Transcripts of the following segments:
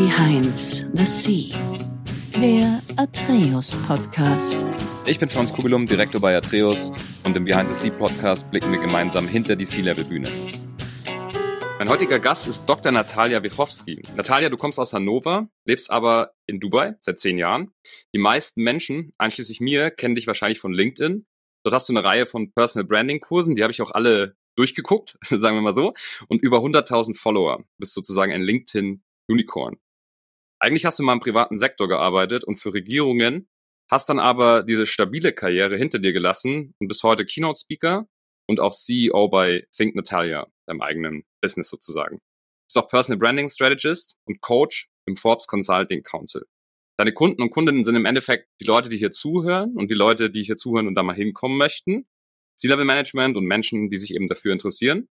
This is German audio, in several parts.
Behind the Sea, der Atreus Podcast. Ich bin Franz Kugelum, Direktor bei Atreus und im Behind the Sea Podcast blicken wir gemeinsam hinter die Sea-Level-Bühne. Mein heutiger Gast ist Dr. Natalia Wichowski. Natalia, du kommst aus Hannover, lebst aber in Dubai seit zehn Jahren. Die meisten Menschen, einschließlich mir, kennen dich wahrscheinlich von LinkedIn. Dort hast du eine Reihe von Personal Branding Kursen, die habe ich auch alle durchgeguckt, sagen wir mal so, und über 100.000 Follower. Bist sozusagen ein LinkedIn Unicorn. Eigentlich hast du mal im privaten Sektor gearbeitet und für Regierungen, hast dann aber diese stabile Karriere hinter dir gelassen und bist heute Keynote Speaker und auch CEO bei Think Natalia, deinem eigenen Business sozusagen. Bist auch Personal Branding Strategist und Coach im Forbes Consulting Council. Deine Kunden und Kundinnen sind im Endeffekt die Leute, die hier zuhören und die Leute, die hier zuhören und da mal hinkommen möchten. C-Level Management und Menschen, die sich eben dafür interessieren.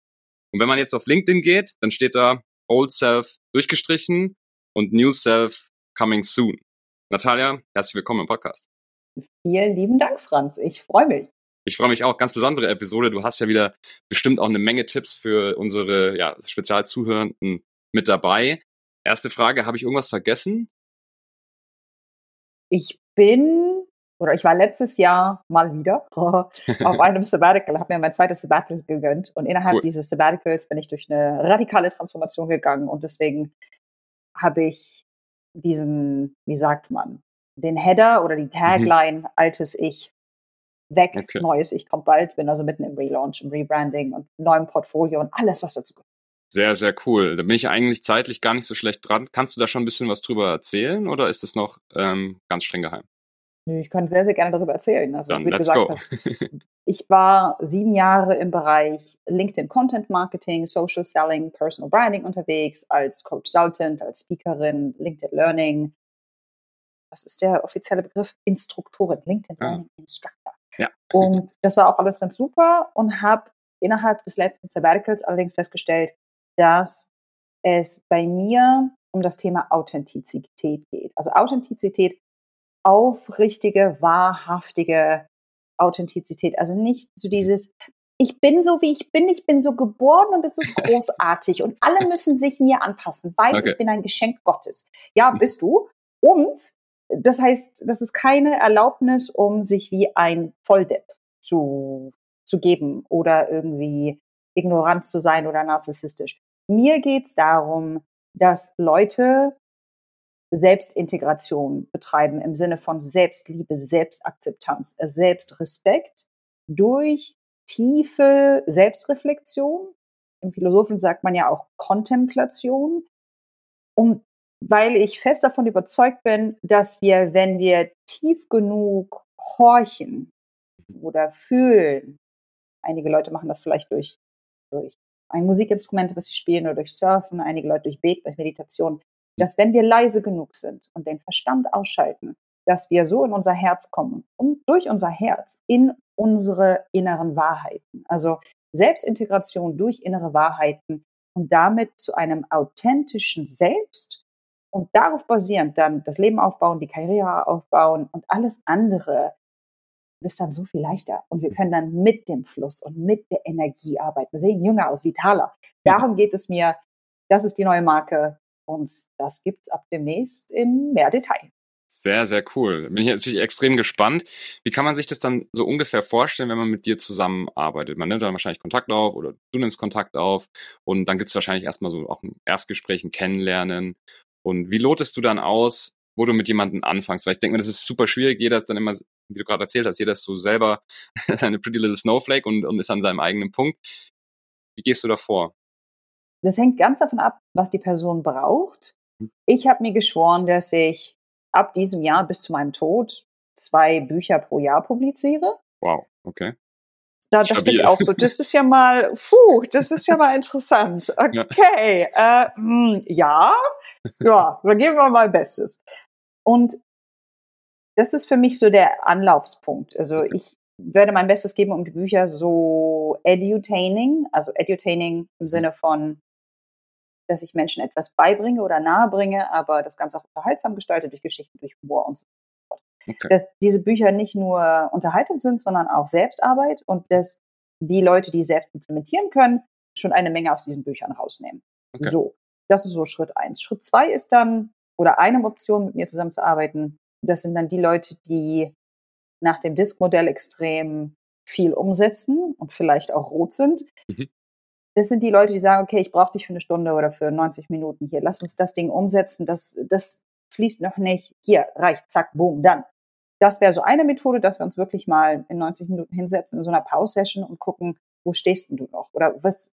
Und wenn man jetzt auf LinkedIn geht, dann steht da Old Self durchgestrichen und New Self coming soon. Natalia, herzlich willkommen im Podcast. Vielen lieben Dank, Franz. Ich freue mich. Ich freue mich auch. Ganz besondere Episode. Du hast ja wieder bestimmt auch eine Menge Tipps für unsere ja, Spezialzuhörenden mit dabei. Erste Frage, habe ich irgendwas vergessen? Ich bin, oder ich war letztes Jahr mal wieder auf einem Sabbatical, habe mir mein zweites Sabbatical gegönnt und innerhalb cool. dieses Sabbaticals bin ich durch eine radikale Transformation gegangen und deswegen habe ich diesen, wie sagt man, den Header oder die mhm. Tagline mhm. altes Ich weg, okay. neues Ich kommt bald, bin also mitten im Relaunch, im Rebranding und neuem Portfolio und alles, was dazu gehört. Sehr, sehr cool. Da bin ich eigentlich zeitlich gar nicht so schlecht dran. Kannst du da schon ein bisschen was drüber erzählen oder ist es noch ähm, ganz streng geheim? Ich kann sehr, sehr gerne darüber erzählen. Also, Dann wie du gesagt go. hast, ich war sieben Jahre im Bereich LinkedIn Content Marketing, Social Selling, Personal Branding unterwegs, als Consultant, als Speakerin, LinkedIn Learning. Was ist der offizielle Begriff? Instruktorin, LinkedIn ah. Learning Instructor. Ja. Und das war auch alles ganz super und habe innerhalb des letzten Sabbaticals allerdings festgestellt, dass es bei mir um das Thema Authentizität geht. Also Authentizität, aufrichtige, wahrhaftige Authentizität. Also nicht so dieses, ich bin so, wie ich bin, ich bin so geboren und es ist großartig und alle müssen sich mir anpassen, weil okay. ich bin ein Geschenk Gottes. Ja, mhm. bist du. Und das heißt, das ist keine Erlaubnis, um sich wie ein Volldepp zu, zu geben oder irgendwie ignorant zu sein oder narzisstisch. Mir geht es darum, dass Leute Selbstintegration betreiben im Sinne von Selbstliebe, Selbstakzeptanz, äh, Selbstrespekt durch tiefe Selbstreflexion. Im Philosophen sagt man ja auch Kontemplation. Und weil ich fest davon überzeugt bin, dass wir, wenn wir tief genug horchen oder fühlen, einige Leute machen das vielleicht durch, durch ein Musikinstrument, was sie spielen oder durch Surfen, einige Leute durch Beten, durch Meditation, dass wenn wir leise genug sind und den Verstand ausschalten, dass wir so in unser Herz kommen und durch unser Herz in unsere inneren Wahrheiten. Also Selbstintegration durch innere Wahrheiten und damit zu einem authentischen Selbst und darauf basierend dann das Leben aufbauen, die Karriere aufbauen und alles andere ist dann so viel leichter. Und wir können dann mit dem Fluss und mit der Energie arbeiten. Wir sehen jünger aus, vitaler. Darum geht es mir. Das ist die neue Marke. Und das gibt es ab demnächst in mehr Detail. Sehr, sehr cool. Bin ich natürlich extrem gespannt. Wie kann man sich das dann so ungefähr vorstellen, wenn man mit dir zusammenarbeitet? Man nimmt dann wahrscheinlich Kontakt auf oder du nimmst Kontakt auf und dann gibt es wahrscheinlich erstmal so auch ein Erstgespräch, ein Kennenlernen. Und wie lotest du dann aus, wo du mit jemandem anfängst? Weil ich denke mir, das ist super schwierig. Jeder ist dann immer, wie du gerade erzählt hast, jeder ist so selber seine Pretty Little Snowflake und, und ist an seinem eigenen Punkt. Wie gehst du da vor? Das hängt ganz davon ab, was die Person braucht. Hm. Ich habe mir geschworen, dass ich ab diesem Jahr bis zu meinem Tod zwei Bücher pro Jahr publiziere. Wow, okay. Da Stabil. dachte ich auch so, das ist ja mal, puh, das ist ja mal interessant. Okay, ja, äh, mh, hm, ja, ja, dann geben wir mal Bestes. Und das ist für mich so der Anlaufspunkt. Also ich werde mein Bestes geben, um die Bücher so edutaining, also edutaining im mhm. Sinne von dass ich Menschen etwas beibringe oder nahebringe, aber das Ganze auch unterhaltsam gestaltet durch Geschichten, durch Humor und so fort. Okay. Dass diese Bücher nicht nur Unterhaltung sind, sondern auch Selbstarbeit und dass die Leute, die selbst implementieren können, schon eine Menge aus diesen Büchern rausnehmen. Okay. So, das ist so Schritt eins. Schritt zwei ist dann oder eine Option, mit mir zusammenzuarbeiten. Das sind dann die Leute, die nach dem Disk-Modell extrem viel umsetzen und vielleicht auch rot sind. Mhm. Das sind die Leute, die sagen, okay, ich brauche dich für eine Stunde oder für 90 Minuten hier. Lass uns das Ding umsetzen. Das, das fließt noch nicht. Hier, reicht, zack, boom, dann. Das wäre so eine Methode, dass wir uns wirklich mal in 90 Minuten hinsetzen in so einer Pause-Session und gucken, wo stehst denn du noch? Oder was,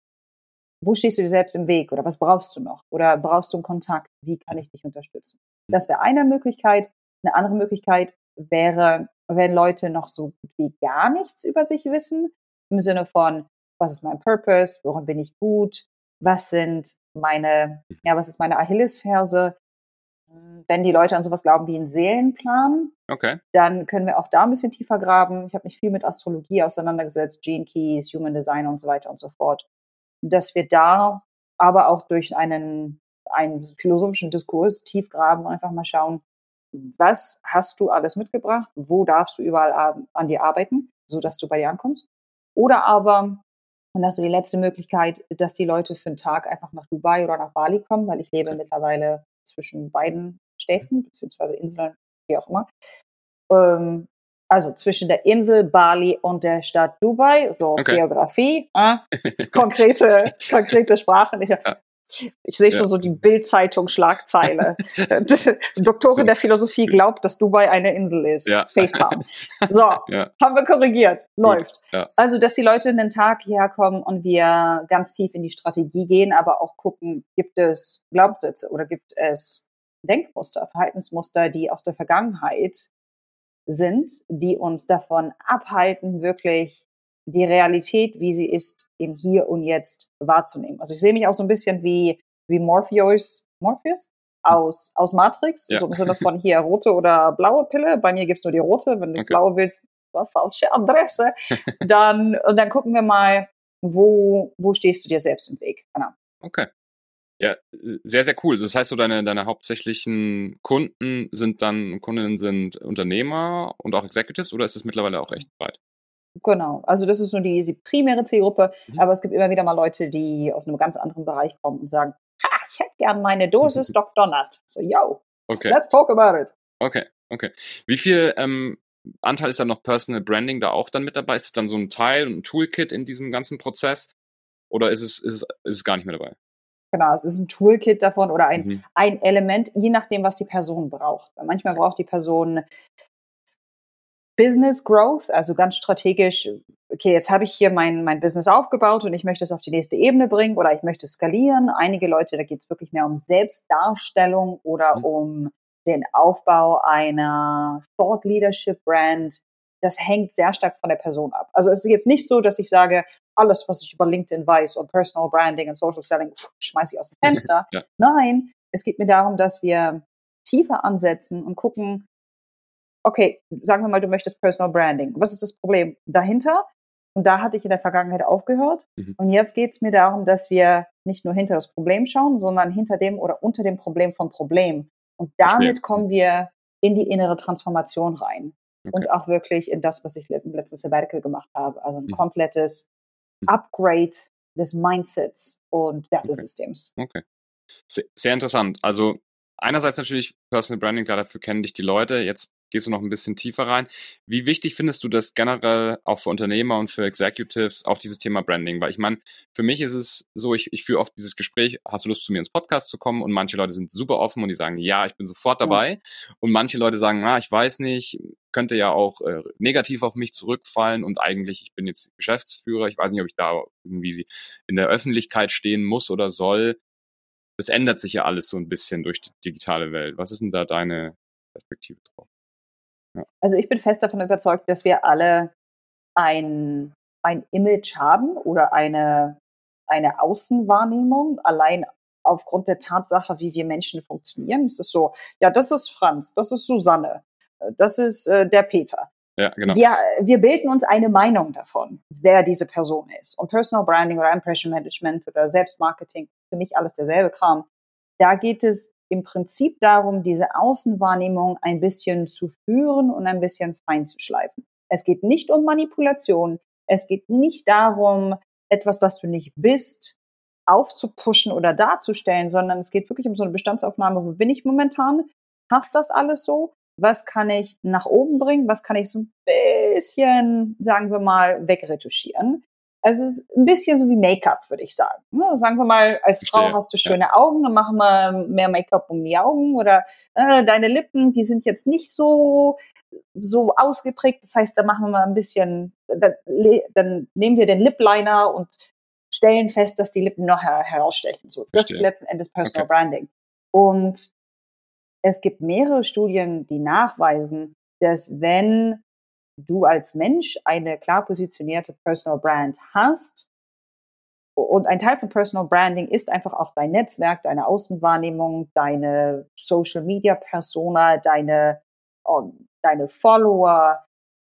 wo stehst du dir selbst im Weg? Oder was brauchst du noch? Oder brauchst du einen Kontakt? Wie kann ich dich unterstützen? Das wäre eine Möglichkeit. Eine andere Möglichkeit wäre, wenn Leute noch so gut wie gar nichts über sich wissen, im Sinne von, was ist mein Purpose? Worin bin ich gut? Was sind meine, ja, was ist meine Achillesferse? Wenn die Leute an sowas glauben wie einen Seelenplan, okay. dann können wir auch da ein bisschen tiefer graben. Ich habe mich viel mit Astrologie auseinandergesetzt, Gene Keys, Human Design und so weiter und so fort. Dass wir da aber auch durch einen, einen philosophischen Diskurs tief graben und einfach mal schauen, was hast du alles mitgebracht? Wo darfst du überall an dir arbeiten, sodass du bei dir ankommst? Oder aber, und das ist so die letzte Möglichkeit, dass die Leute für einen Tag einfach nach Dubai oder nach Bali kommen, weil ich lebe mittlerweile zwischen beiden Städten, beziehungsweise Inseln, wie auch immer. Ähm, also zwischen der Insel Bali und der Stadt Dubai, so okay. Geografie, äh, konkrete, konkrete Sprache. Ich, ja. Ich sehe schon ja. so die Bild-Zeitung-Schlagzeile. Doktorin der Philosophie glaubt, dass Dubai eine Insel ist. Ja. Facepalm. So, ja. haben wir korrigiert. Läuft. Ja. Also, dass die Leute einen Tag hierher kommen und wir ganz tief in die Strategie gehen, aber auch gucken, gibt es Glaubenssätze oder gibt es Denkmuster, Verhaltensmuster, die aus der Vergangenheit sind, die uns davon abhalten, wirklich die Realität, wie sie ist, im Hier und Jetzt wahrzunehmen. Also ich sehe mich auch so ein bisschen wie, wie Morpheus, Morpheus aus, aus Matrix, ja. so im Sinne von hier rote oder blaue Pille. Bei mir gibt's nur die rote. Wenn du okay. blaue willst, war falsche Adresse. dann, und dann gucken wir mal, wo, wo stehst du dir selbst im Weg. Genau. Okay. Ja, sehr, sehr cool. Das heißt, so deine, deine hauptsächlichen Kunden sind dann, Kundinnen sind Unternehmer und auch Executives oder ist es mittlerweile auch echt breit? Genau, also das ist nur die, die primäre Zielgruppe, mhm. aber es gibt immer wieder mal Leute, die aus einem ganz anderen Bereich kommen und sagen, ha, ich hätte gern meine Dosis Dr. Nut. So, yo, okay. let's talk about it. Okay, okay. Wie viel ähm, Anteil ist dann noch Personal Branding da auch dann mit dabei? Ist es dann so ein Teil, ein Toolkit in diesem ganzen Prozess? Oder ist es, ist es, ist es gar nicht mehr dabei? Genau, es ist ein Toolkit davon oder ein, mhm. ein Element, je nachdem, was die Person braucht. Manchmal braucht die Person Business Growth, also ganz strategisch, okay, jetzt habe ich hier mein, mein Business aufgebaut und ich möchte es auf die nächste Ebene bringen oder ich möchte skalieren. Einige Leute, da geht es wirklich mehr um Selbstdarstellung oder mhm. um den Aufbau einer Thought Leadership Brand. Das hängt sehr stark von der Person ab. Also es ist jetzt nicht so, dass ich sage, alles, was ich über LinkedIn weiß und Personal Branding und Social Selling, schmeiße ich aus dem Fenster. ja. Nein, es geht mir darum, dass wir tiefer ansetzen und gucken, okay, sagen wir mal, du möchtest Personal Branding. Was ist das Problem dahinter? Und da hatte ich in der Vergangenheit aufgehört. Mhm. Und jetzt geht es mir darum, dass wir nicht nur hinter das Problem schauen, sondern hinter dem oder unter dem Problem vom Problem. Und damit kommen wir in die innere Transformation rein. Okay. Und auch wirklich in das, was ich im letzten Sabbatical gemacht habe. Also ein mhm. komplettes mhm. Upgrade des Mindsets und Wertesystems. Okay. okay. Sehr, sehr interessant. Also einerseits natürlich Personal Branding, klar, dafür kennen dich die Leute. Jetzt gehst du noch ein bisschen tiefer rein. Wie wichtig findest du das generell auch für Unternehmer und für Executives, auch dieses Thema Branding? Weil ich meine, für mich ist es so, ich, ich führe oft dieses Gespräch, hast du Lust zu mir ins Podcast zu kommen? Und manche Leute sind super offen und die sagen, ja, ich bin sofort dabei. Mhm. Und manche Leute sagen, ah, ich weiß nicht, könnte ja auch äh, negativ auf mich zurückfallen und eigentlich, ich bin jetzt Geschäftsführer, ich weiß nicht, ob ich da irgendwie in der Öffentlichkeit stehen muss oder soll. Das ändert sich ja alles so ein bisschen durch die digitale Welt. Was ist denn da deine Perspektive drauf? Also ich bin fest davon überzeugt, dass wir alle ein, ein Image haben oder eine, eine Außenwahrnehmung, allein aufgrund der Tatsache, wie wir Menschen funktionieren. Es ist so, ja, das ist Franz, das ist Susanne, äh, das ist äh, der Peter. Ja, genau. Wir, wir bilden uns eine Meinung davon, wer diese Person ist. Und Personal Branding oder Impression Management oder Selbstmarketing, für mich alles derselbe Kram. Da geht es im Prinzip darum, diese Außenwahrnehmung ein bisschen zu führen und ein bisschen fein zu schleifen. Es geht nicht um Manipulation. Es geht nicht darum, etwas, was du nicht bist, aufzupuschen oder darzustellen, sondern es geht wirklich um so eine Bestandsaufnahme, wo bin ich momentan? Passt das alles so? Was kann ich nach oben bringen? Was kann ich so ein bisschen, sagen wir mal, wegretuschieren? Also es ist ein bisschen so wie Make-up, würde ich sagen. Ne? Sagen wir mal, als Verstehe. Frau hast du schöne ja. Augen, dann machen wir mehr Make-up um die Augen oder äh, deine Lippen, die sind jetzt nicht so so ausgeprägt. Das heißt, da machen wir mal ein bisschen, dann, dann nehmen wir den Lip Liner und stellen fest, dass die Lippen noch her herausstechen. So, das Verstehe. ist letzten Endes Personal okay. Branding. Und es gibt mehrere Studien, die nachweisen, dass wenn du als Mensch eine klar positionierte Personal Brand hast, und ein Teil von Personal Branding ist einfach auch dein Netzwerk, deine Außenwahrnehmung, deine Social Media Persona, deine, um, deine Follower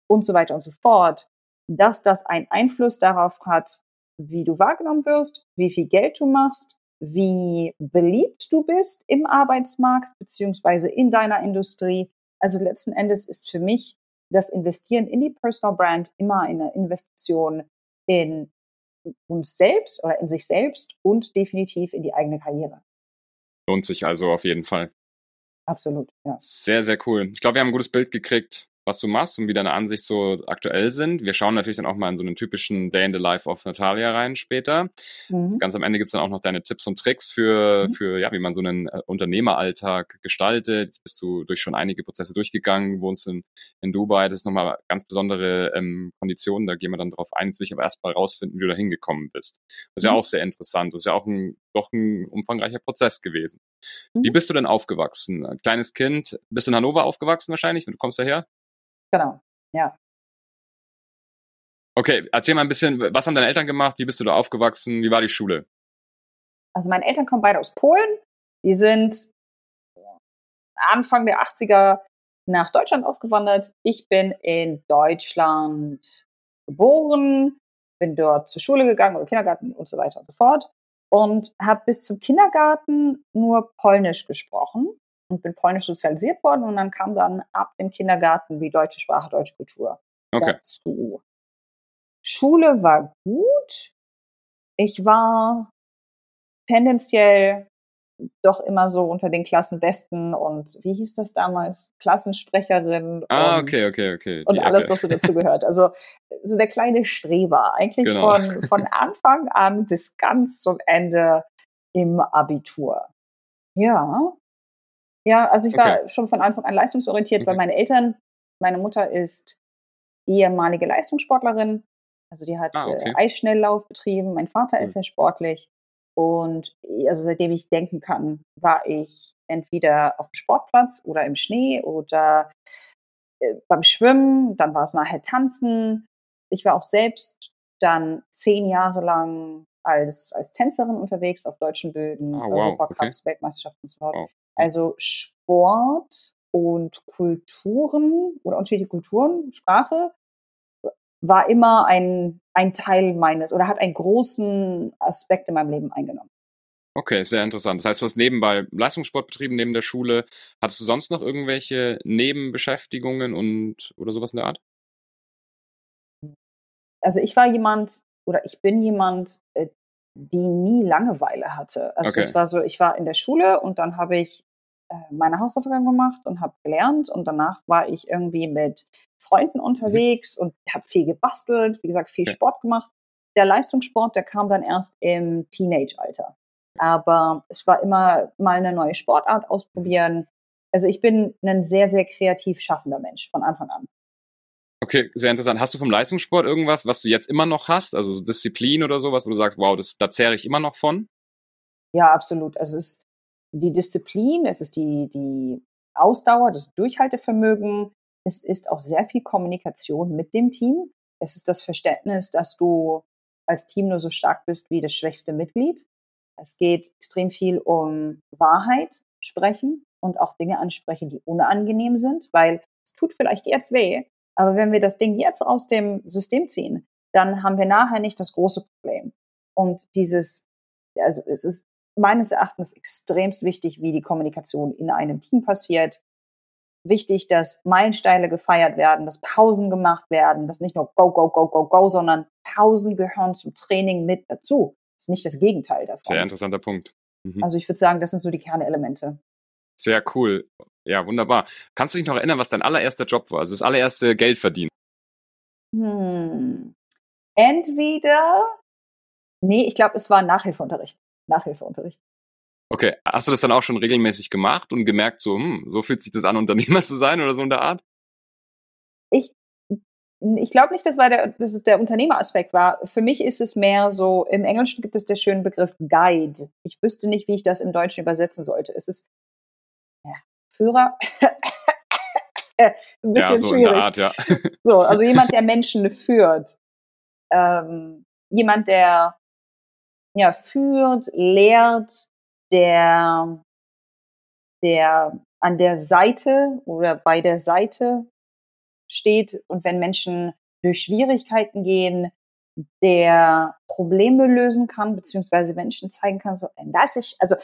und so weiter und so fort, dass das einen Einfluss darauf hat, wie du wahrgenommen wirst, wie viel Geld du machst, wie beliebt du bist im Arbeitsmarkt beziehungsweise in deiner Industrie. Also letzten Endes ist für mich das Investieren in die Personal Brand immer eine Investition in uns selbst oder in sich selbst und definitiv in die eigene Karriere. Lohnt sich also auf jeden Fall. Absolut, ja. Sehr, sehr cool. Ich glaube, wir haben ein gutes Bild gekriegt, was du machst und wie deine Ansicht so aktuell sind. Wir schauen natürlich dann auch mal in so einen typischen Day in the Life of Natalia rein später. Mhm. Ganz am Ende gibt's dann auch noch deine Tipps und Tricks für, mhm. für ja, wie man so einen äh, Unternehmeralltag gestaltet. Jetzt bist du durch schon einige Prozesse durchgegangen, wohnst in, in Dubai. Das ist nochmal ganz besondere ähm, Konditionen, da gehen wir dann drauf ein. Jetzt will ich aber erstmal rausfinden, wie du da hingekommen bist. Das ist mhm. ja auch sehr interessant. Das ist ja auch ein, doch ein umfangreicher Prozess gewesen. Wie mhm. bist du denn aufgewachsen? Ein kleines Kind, bist du in Hannover aufgewachsen wahrscheinlich? Du kommst daher? Genau, ja. Okay, erzähl mal ein bisschen, was haben deine Eltern gemacht? Wie bist du da aufgewachsen? Wie war die Schule? Also meine Eltern kommen beide aus Polen. Die sind Anfang der 80er nach Deutschland ausgewandert. Ich bin in Deutschland geboren, bin dort zur Schule gegangen oder Kindergarten und so weiter und so fort und habe bis zum Kindergarten nur Polnisch gesprochen und bin polnisch sozialisiert worden und dann kam dann ab dem Kindergarten die deutsche Sprache, deutsche Kultur okay. dazu. Schule war gut. Ich war tendenziell doch immer so unter den Klassenbesten und wie hieß das damals? Klassensprecherin ah, und, okay, okay, okay. und alles, was so dazu gehört. Also so der kleine Streber, eigentlich genau. von, von Anfang an bis ganz zum Ende im Abitur. Ja, ja, also ich war schon von Anfang an leistungsorientiert, okay. weil meine Eltern, meine Mutter ist ehemalige Leistungssportlerin, also die hat ah, okay. äh, Eisschnelllauf betrieben, mein Vater cool. ist sehr sportlich und also seitdem ich denken kann, war ich entweder auf dem Sportplatz oder im Schnee oder äh, beim Schwimmen, dann war es nachher Tanzen. Ich war auch selbst dann zehn Jahre lang als, als Tänzerin unterwegs auf deutschen Böden, oh, wow. Europacups, okay. Weltmeisterschaften und so fort. Wow. Also Sport und Kulturen oder unterschiedliche Kulturen, Sprache war immer ein, ein Teil meines oder hat einen großen Aspekt in meinem Leben eingenommen. Okay, sehr interessant. Das heißt, du hast nebenbei Leistungssport betrieben neben der Schule. Hattest du sonst noch irgendwelche Nebenbeschäftigungen und oder sowas in der Art? Also ich war jemand oder ich bin jemand, äh, die nie Langeweile hatte. Also okay. das war so, ich war in der Schule und dann habe ich äh, meine Hausaufgaben gemacht und habe gelernt und danach war ich irgendwie mit Freunden mhm. unterwegs mhm. und habe viel gebastelt, wie gesagt, viel okay. Sport gemacht. Der Leistungssport, der kam dann erst im Teenage-Alter. Aber es war immer mal eine neue Sportart ausprobieren. Also ich bin ein sehr, sehr kreativ schaffender Mensch von Anfang an. Okay, sehr interessant. Hast du vom Leistungssport irgendwas, was du jetzt immer noch hast? Also Disziplin oder sowas, wo du sagst, wow, das, da zehre ich immer noch von? Ja, absolut. Es ist die Disziplin, es ist die, die Ausdauer, das Durchhaltevermögen. Es ist auch sehr viel Kommunikation mit dem Team. Es ist das Verständnis, dass du als Team nur so stark bist wie das schwächste Mitglied. Es geht extrem viel um Wahrheit sprechen und auch Dinge ansprechen, die unangenehm sind, weil es tut vielleicht jetzt weh, aber wenn wir das Ding jetzt aus dem System ziehen, dann haben wir nachher nicht das große Problem. Und dieses, also es ist meines Erachtens extremst wichtig, wie die Kommunikation in einem Team passiert. Wichtig, dass Meilensteine gefeiert werden, dass Pausen gemacht werden, dass nicht nur go, go, go, go, go, sondern Pausen gehören zum Training mit dazu. ist nicht das Gegenteil davon. Sehr interessanter Punkt. Mhm. Also ich würde sagen, das sind so die Kernelemente. Sehr cool. Ja, wunderbar. Kannst du dich noch erinnern, was dein allererster Job war? Also das allererste Geld verdienen? Hm. Entweder, nee, ich glaube, es war Nachhilfeunterricht. Nachhilfeunterricht. Okay, hast du das dann auch schon regelmäßig gemacht und gemerkt, so, hm, so fühlt sich das an, Unternehmer zu sein oder so in der Art? Ich, ich glaube nicht, dass, war der, dass es der Unternehmeraspekt war. Für mich ist es mehr so, im Englischen gibt es den schönen Begriff Guide. Ich wüsste nicht, wie ich das im Deutschen übersetzen sollte. Es ist Führer. Ein bisschen ja, so schwierig. Art, ja. so, also jemand, der Menschen führt. Ähm, jemand, der ja, führt, lehrt, der, der an der Seite oder bei der Seite steht und wenn Menschen durch Schwierigkeiten gehen, der Probleme lösen kann, beziehungsweise Menschen zeigen kann, so, das ist, also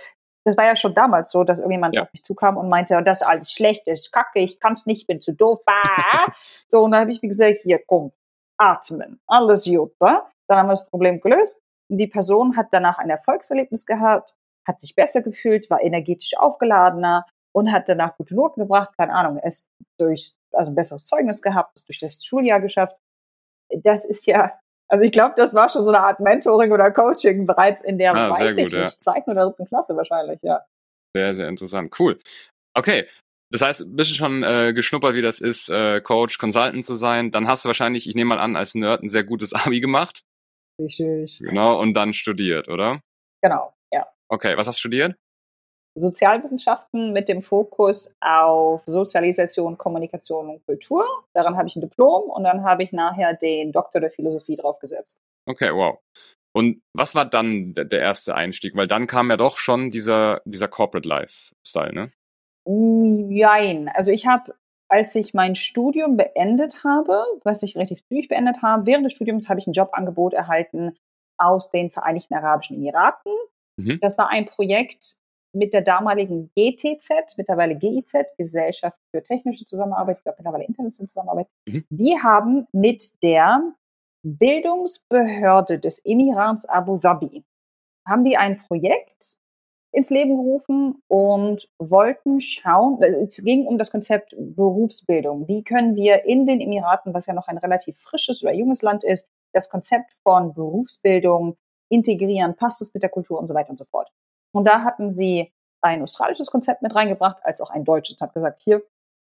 das war ja schon damals so, dass irgendjemand ja. auf mich zukam und meinte, das ist alles schlecht, ist kacke, ich kann es nicht, bin zu doof. Bah. so, und dann habe ich mir gesagt, hier, komm, atmen, alles gut. Dann haben wir das Problem gelöst. Und die Person hat danach ein Erfolgserlebnis gehabt, hat sich besser gefühlt, war energetisch aufgeladener und hat danach gute Noten gebracht. Keine Ahnung, es durch, also ein besseres Zeugnis gehabt, es durch das Schuljahr geschafft. Das ist ja, also ich glaube, das war schon so eine Art Mentoring oder Coaching bereits in der, ah, weiß gut, ich ja. nicht, zweiten oder dritten Klasse wahrscheinlich, ja. Sehr, sehr interessant. Cool. Okay. Das heißt, ein bisschen schon äh, geschnuppert, wie das ist, äh, Coach, Consultant zu sein. Dann hast du wahrscheinlich, ich nehme mal an, als Nerd ein sehr gutes Abi gemacht. Richtig. Genau, und dann studiert, oder? Genau, ja. Okay, was hast du studiert? Sozialwissenschaften mit dem Fokus auf Sozialisation, Kommunikation und Kultur. Daran habe ich ein Diplom und dann habe ich nachher den Doktor der Philosophie draufgesetzt. Okay, wow. Und was war dann der, erste Einstieg? Weil dann kam ja doch schon dieser, dieser Corporate Life-Style, ne? Nein. Also ich habe, als ich mein Studium beendet habe, was ich relativ zügig beendet habe, während des Studiums habe ich ein Jobangebot erhalten aus den Vereinigten Arabischen Emiraten. Mhm. Das war ein Projekt mit der damaligen GTZ, mittlerweile GIZ, Gesellschaft für technische Zusammenarbeit, ich glaube mittlerweile internationale Zusammenarbeit. Mhm. Die haben mit der Bildungsbehörde des Emirats Abu Dhabi, haben die ein Projekt ins Leben gerufen und wollten schauen, es ging um das Konzept Berufsbildung. Wie können wir in den Emiraten, was ja noch ein relativ frisches oder junges Land ist, das Konzept von Berufsbildung integrieren, passt es mit der Kultur und so weiter und so fort. Und da hatten sie ein australisches Konzept mit reingebracht, als auch ein deutsches und hat gesagt, hier,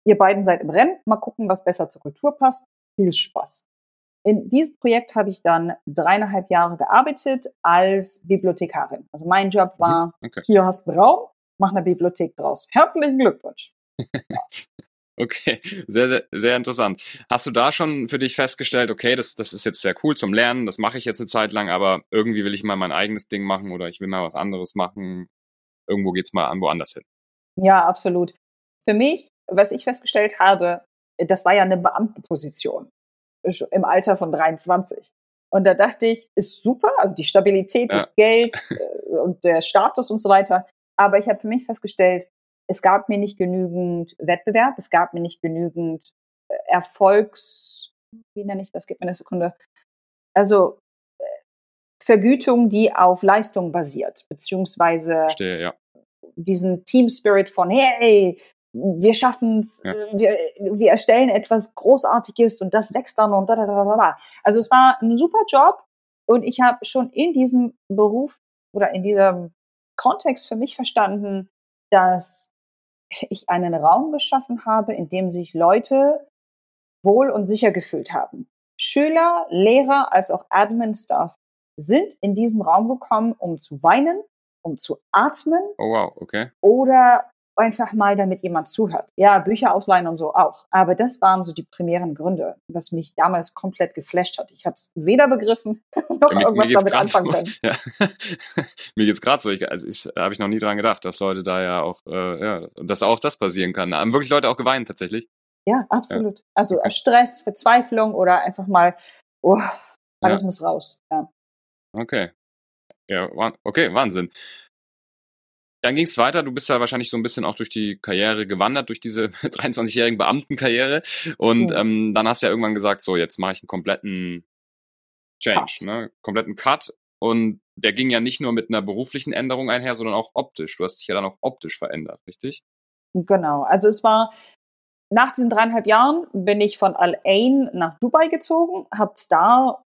ihr beiden seid im Rennen, mal gucken, was besser zur Kultur passt. Viel Spaß. In diesem Projekt habe ich dann dreieinhalb Jahre gearbeitet als Bibliothekarin. Also mein Job war, okay. hier hast du einen Raum, mach eine Bibliothek draus. Herzlichen Glückwunsch. Okay, sehr, sehr, sehr interessant. Hast du da schon für dich festgestellt, okay, das, das ist jetzt sehr cool zum Lernen, das mache ich jetzt eine Zeit lang, aber irgendwie will ich mal mein eigenes Ding machen oder ich will mal was anderes machen. Irgendwo geht's mal an woanders hin. Ja, absolut. Für mich, was ich festgestellt habe, das war ja eine Beamtenposition im Alter von 23. Und da dachte ich, ist super, also die Stabilität, Ja. das Geld äh, und der Status und so weiter. Aber ich habe für mich festgestellt, es gab mir nicht genügend Wettbewerb, es gab mir nicht genügend äh, Erfolgs, wie nenne ich das, gib mir eine Sekunde. Also äh, Vergütung, die auf Leistung basiert, beziehungsweise Verstehe, ja. diesen Team Spirit von, hey, wir schaffen es, Ja. wir, wir erstellen etwas Großartiges und das wächst dann und da, da, da, da, da. Also es war ein super Job und ich habe schon in diesem Beruf oder in diesem Kontext für mich verstanden, dass ich einen Raum geschaffen habe, in dem sich Leute wohl und sicher gefühlt haben. Schüler, Lehrer als auch Admin-Staff sind in diesem Raum gekommen, um zu weinen, um zu atmen Oh wow, okay. oder einfach mal, damit jemand zuhört. Ja, Bücher ausleihen und so auch. Aber das waren so die primären Gründe, was mich damals komplett geflasht hat. Ich habe es weder begriffen noch Ja, mir- irgendwas mir damit anfangen so, können. Ja. mir geht's gerade so. Ich, also ich, habe ich noch nie dran gedacht, dass Leute da ja auch, äh, ja, dass auch das passieren kann. Da haben wirklich Leute auch geweint tatsächlich. Ja, absolut. Also Okay. Stress, Verzweiflung oder einfach mal, oh, alles muss raus. Ja. Okay. Ja, okay, Wahnsinn. Dann ging's weiter. Du bist ja wahrscheinlich so ein bisschen auch durch die Karriere gewandert, durch diese 23-jährigen Beamtenkarriere. Und Mhm. ähm, dann hast du ja irgendwann gesagt, so, jetzt mache ich einen kompletten Change, Cut. ne? kompletten Cut und der ging ja nicht nur mit einer beruflichen Änderung einher, sondern auch optisch. Du hast dich ja dann auch optisch verändert, richtig? Genau. Also es war nach diesen dreieinhalb Jahren bin ich von Al Ain nach Dubai gezogen, habe da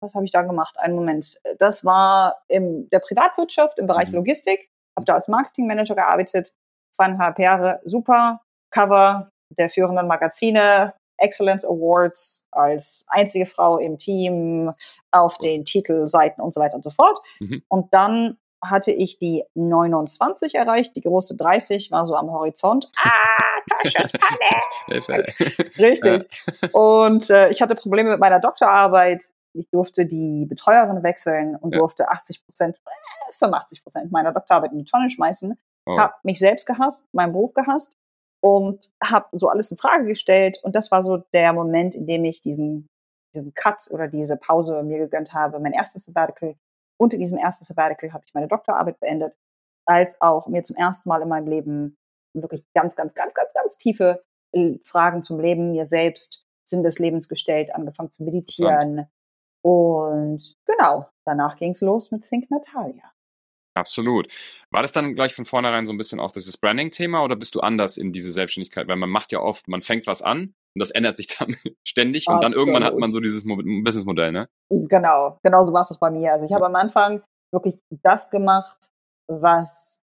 was habe ich da gemacht? Einen Moment. Das war in der Privatwirtschaft im Bereich Mhm. Logistik, habe da als Marketingmanager gearbeitet, zweieinhalb Jahre, super, Cover der führenden Magazine, Excellence Awards als einzige Frau im Team auf den Titelseiten und so weiter und so fort. Mhm. Und dann hatte ich die 29 erreicht, die große 30 war so am Horizont. Ah, Torschusspanne! Hilfe. Richtig. Und äh, ich hatte Probleme mit meiner Doktorarbeit. Ich durfte die Betreuerin wechseln und Ja. durfte 80 Prozent, äh, 85 Prozent meiner Doktorarbeit in die Tonne schmeißen. Oh. Habe mich selbst gehasst, meinen Beruf gehasst und habe so alles in Frage gestellt. Und das war so der Moment, in dem ich diesen, diesen Cut oder diese Pause mir gegönnt habe. Mein erstes Sabbatical. Und in diesem ersten Sabbatical habe ich meine Doktorarbeit beendet, als auch mir zum ersten Mal in meinem Leben wirklich ganz, ganz, ganz, ganz, ganz tiefe äh, Fragen zum Leben, mir selbst, Sinn des Lebens gestellt, angefangen zu meditieren. Und genau, danach ging es los mit Think Natalia. Absolut. War das dann gleich von vornherein so ein bisschen auch dieses Branding-Thema oder bist du anders in diese Selbstständigkeit? Weil man macht ja oft, man fängt was an und das ändert sich dann ständig und dann irgendwann hat man so dieses Mo Businessmodell, ne? Genau, genau so war es auch bei mir. Also ich habe am Anfang wirklich das gemacht, was,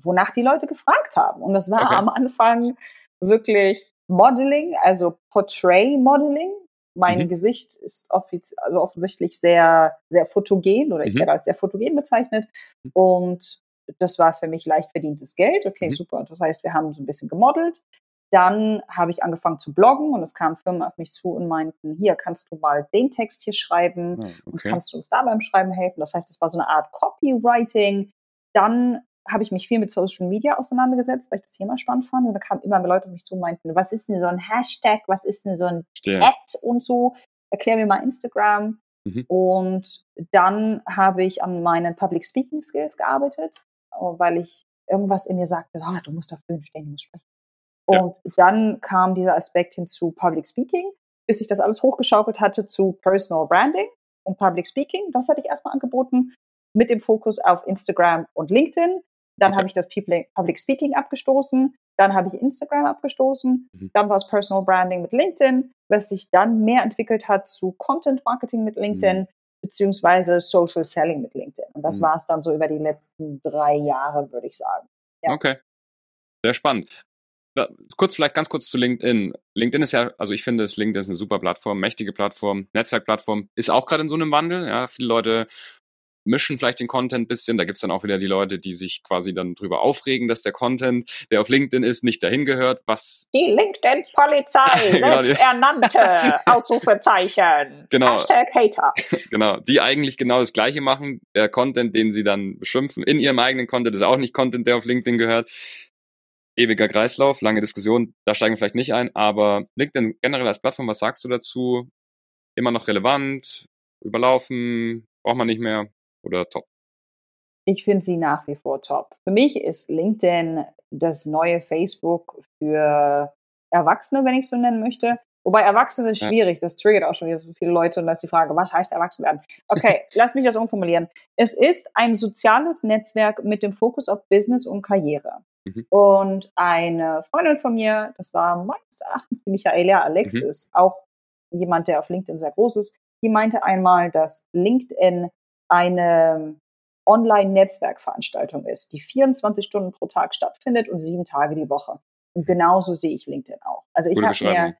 wonach die Leute gefragt haben. Und das war Okay. am Anfang wirklich Modeling, also Portrait-Modeling. Mein Mhm. Gesicht ist also offensichtlich sehr, sehr fotogen oder ich Mhm. werde als sehr fotogen bezeichnet. Und das war für mich leicht verdientes Geld. Okay, Mhm. super. Das heißt, wir haben so ein bisschen gemodelt. Dann habe ich angefangen zu bloggen und es kamen Firmen auf mich zu und meinten, hier kannst du mal den Text hier schreiben und okay. kannst du uns da beim Schreiben helfen. Das heißt, es war so eine Art Copywriting. Dann habe ich mich viel mit Social Media auseinandergesetzt, weil ich das Thema spannend fand. Und da kamen immer mehr Leute auf mich zu und meinten, was ist denn so ein Hashtag, was ist denn so ein. Ad und so. Erklär mir mal Instagram. Mhm. Und dann habe ich an meinen Public Speaking Skills gearbeitet, weil ich irgendwas in mir sagte, ah, du musst auf Bühnen stehen, du musst sprechen. Ja. Und dann kam dieser Aspekt hinzu Public Speaking, bis ich das alles hochgeschaukelt hatte zu Personal Branding und Public Speaking. Das hatte ich erstmal angeboten mit dem Fokus auf Instagram und LinkedIn. Dann habe ich das Public Speaking abgestoßen. Dann habe ich Instagram abgestoßen. Mhm. Dann war es Personal Branding mit LinkedIn, was sich dann mehr entwickelt hat zu Content Marketing mit LinkedIn, beziehungsweise Social Selling mit LinkedIn. Und das Mhm. war es dann so über die letzten drei Jahre, würde ich sagen. Ja. Okay. Sehr spannend. Ja, Kurz, vielleicht ganz kurz zu LinkedIn. LinkedIn ist ja, also ich finde, LinkedIn ist eine super Plattform, mächtige Plattform, Netzwerkplattform, ist auch gerade in so einem Wandel. Ja, viele Leute mischen vielleicht den Content ein bisschen. Da gibt's dann auch wieder die Leute, die sich quasi dann drüber aufregen, dass der Content, der auf LinkedIn ist, nicht dahin gehört, was Die LinkedIn-Polizei, Genau, die- selbsternannte, Ausrufezeichen, Genau. Hashtag Hater. genau, die eigentlich genau das Gleiche machen. Der Content, den sie dann beschimpfen, in ihrem eigenen Content, ist auch nicht Content, der auf LinkedIn gehört. Ewiger Kreislauf, lange Diskussion, da steigen wir vielleicht nicht ein, aber LinkedIn generell als Plattform, was sagst du dazu? Immer noch relevant, überlaufen, braucht man nicht mehr oder top? Ich finde sie nach wie vor top. Für mich ist LinkedIn das neue Facebook für Erwachsene, wenn ich es so nennen möchte. Wobei Erwachsene ist schwierig, das triggert auch schon wieder so viele Leute und da ist die Frage, was heißt erwachsen werden? Okay, lass mich das umformulieren. Es ist ein soziales Netzwerk mit dem Fokus auf Business und Karriere. Mhm. Und eine Freundin von mir, das war meines Erachtens die Michaela Alexis, auch jemand, der auf LinkedIn sehr groß ist, die meinte einmal, dass LinkedIn eine Online-Netzwerkveranstaltung ist, die 24 Stunden pro Tag stattfindet und sieben Tage die Woche. Und genauso sehe ich LinkedIn auch. Also ich habe mir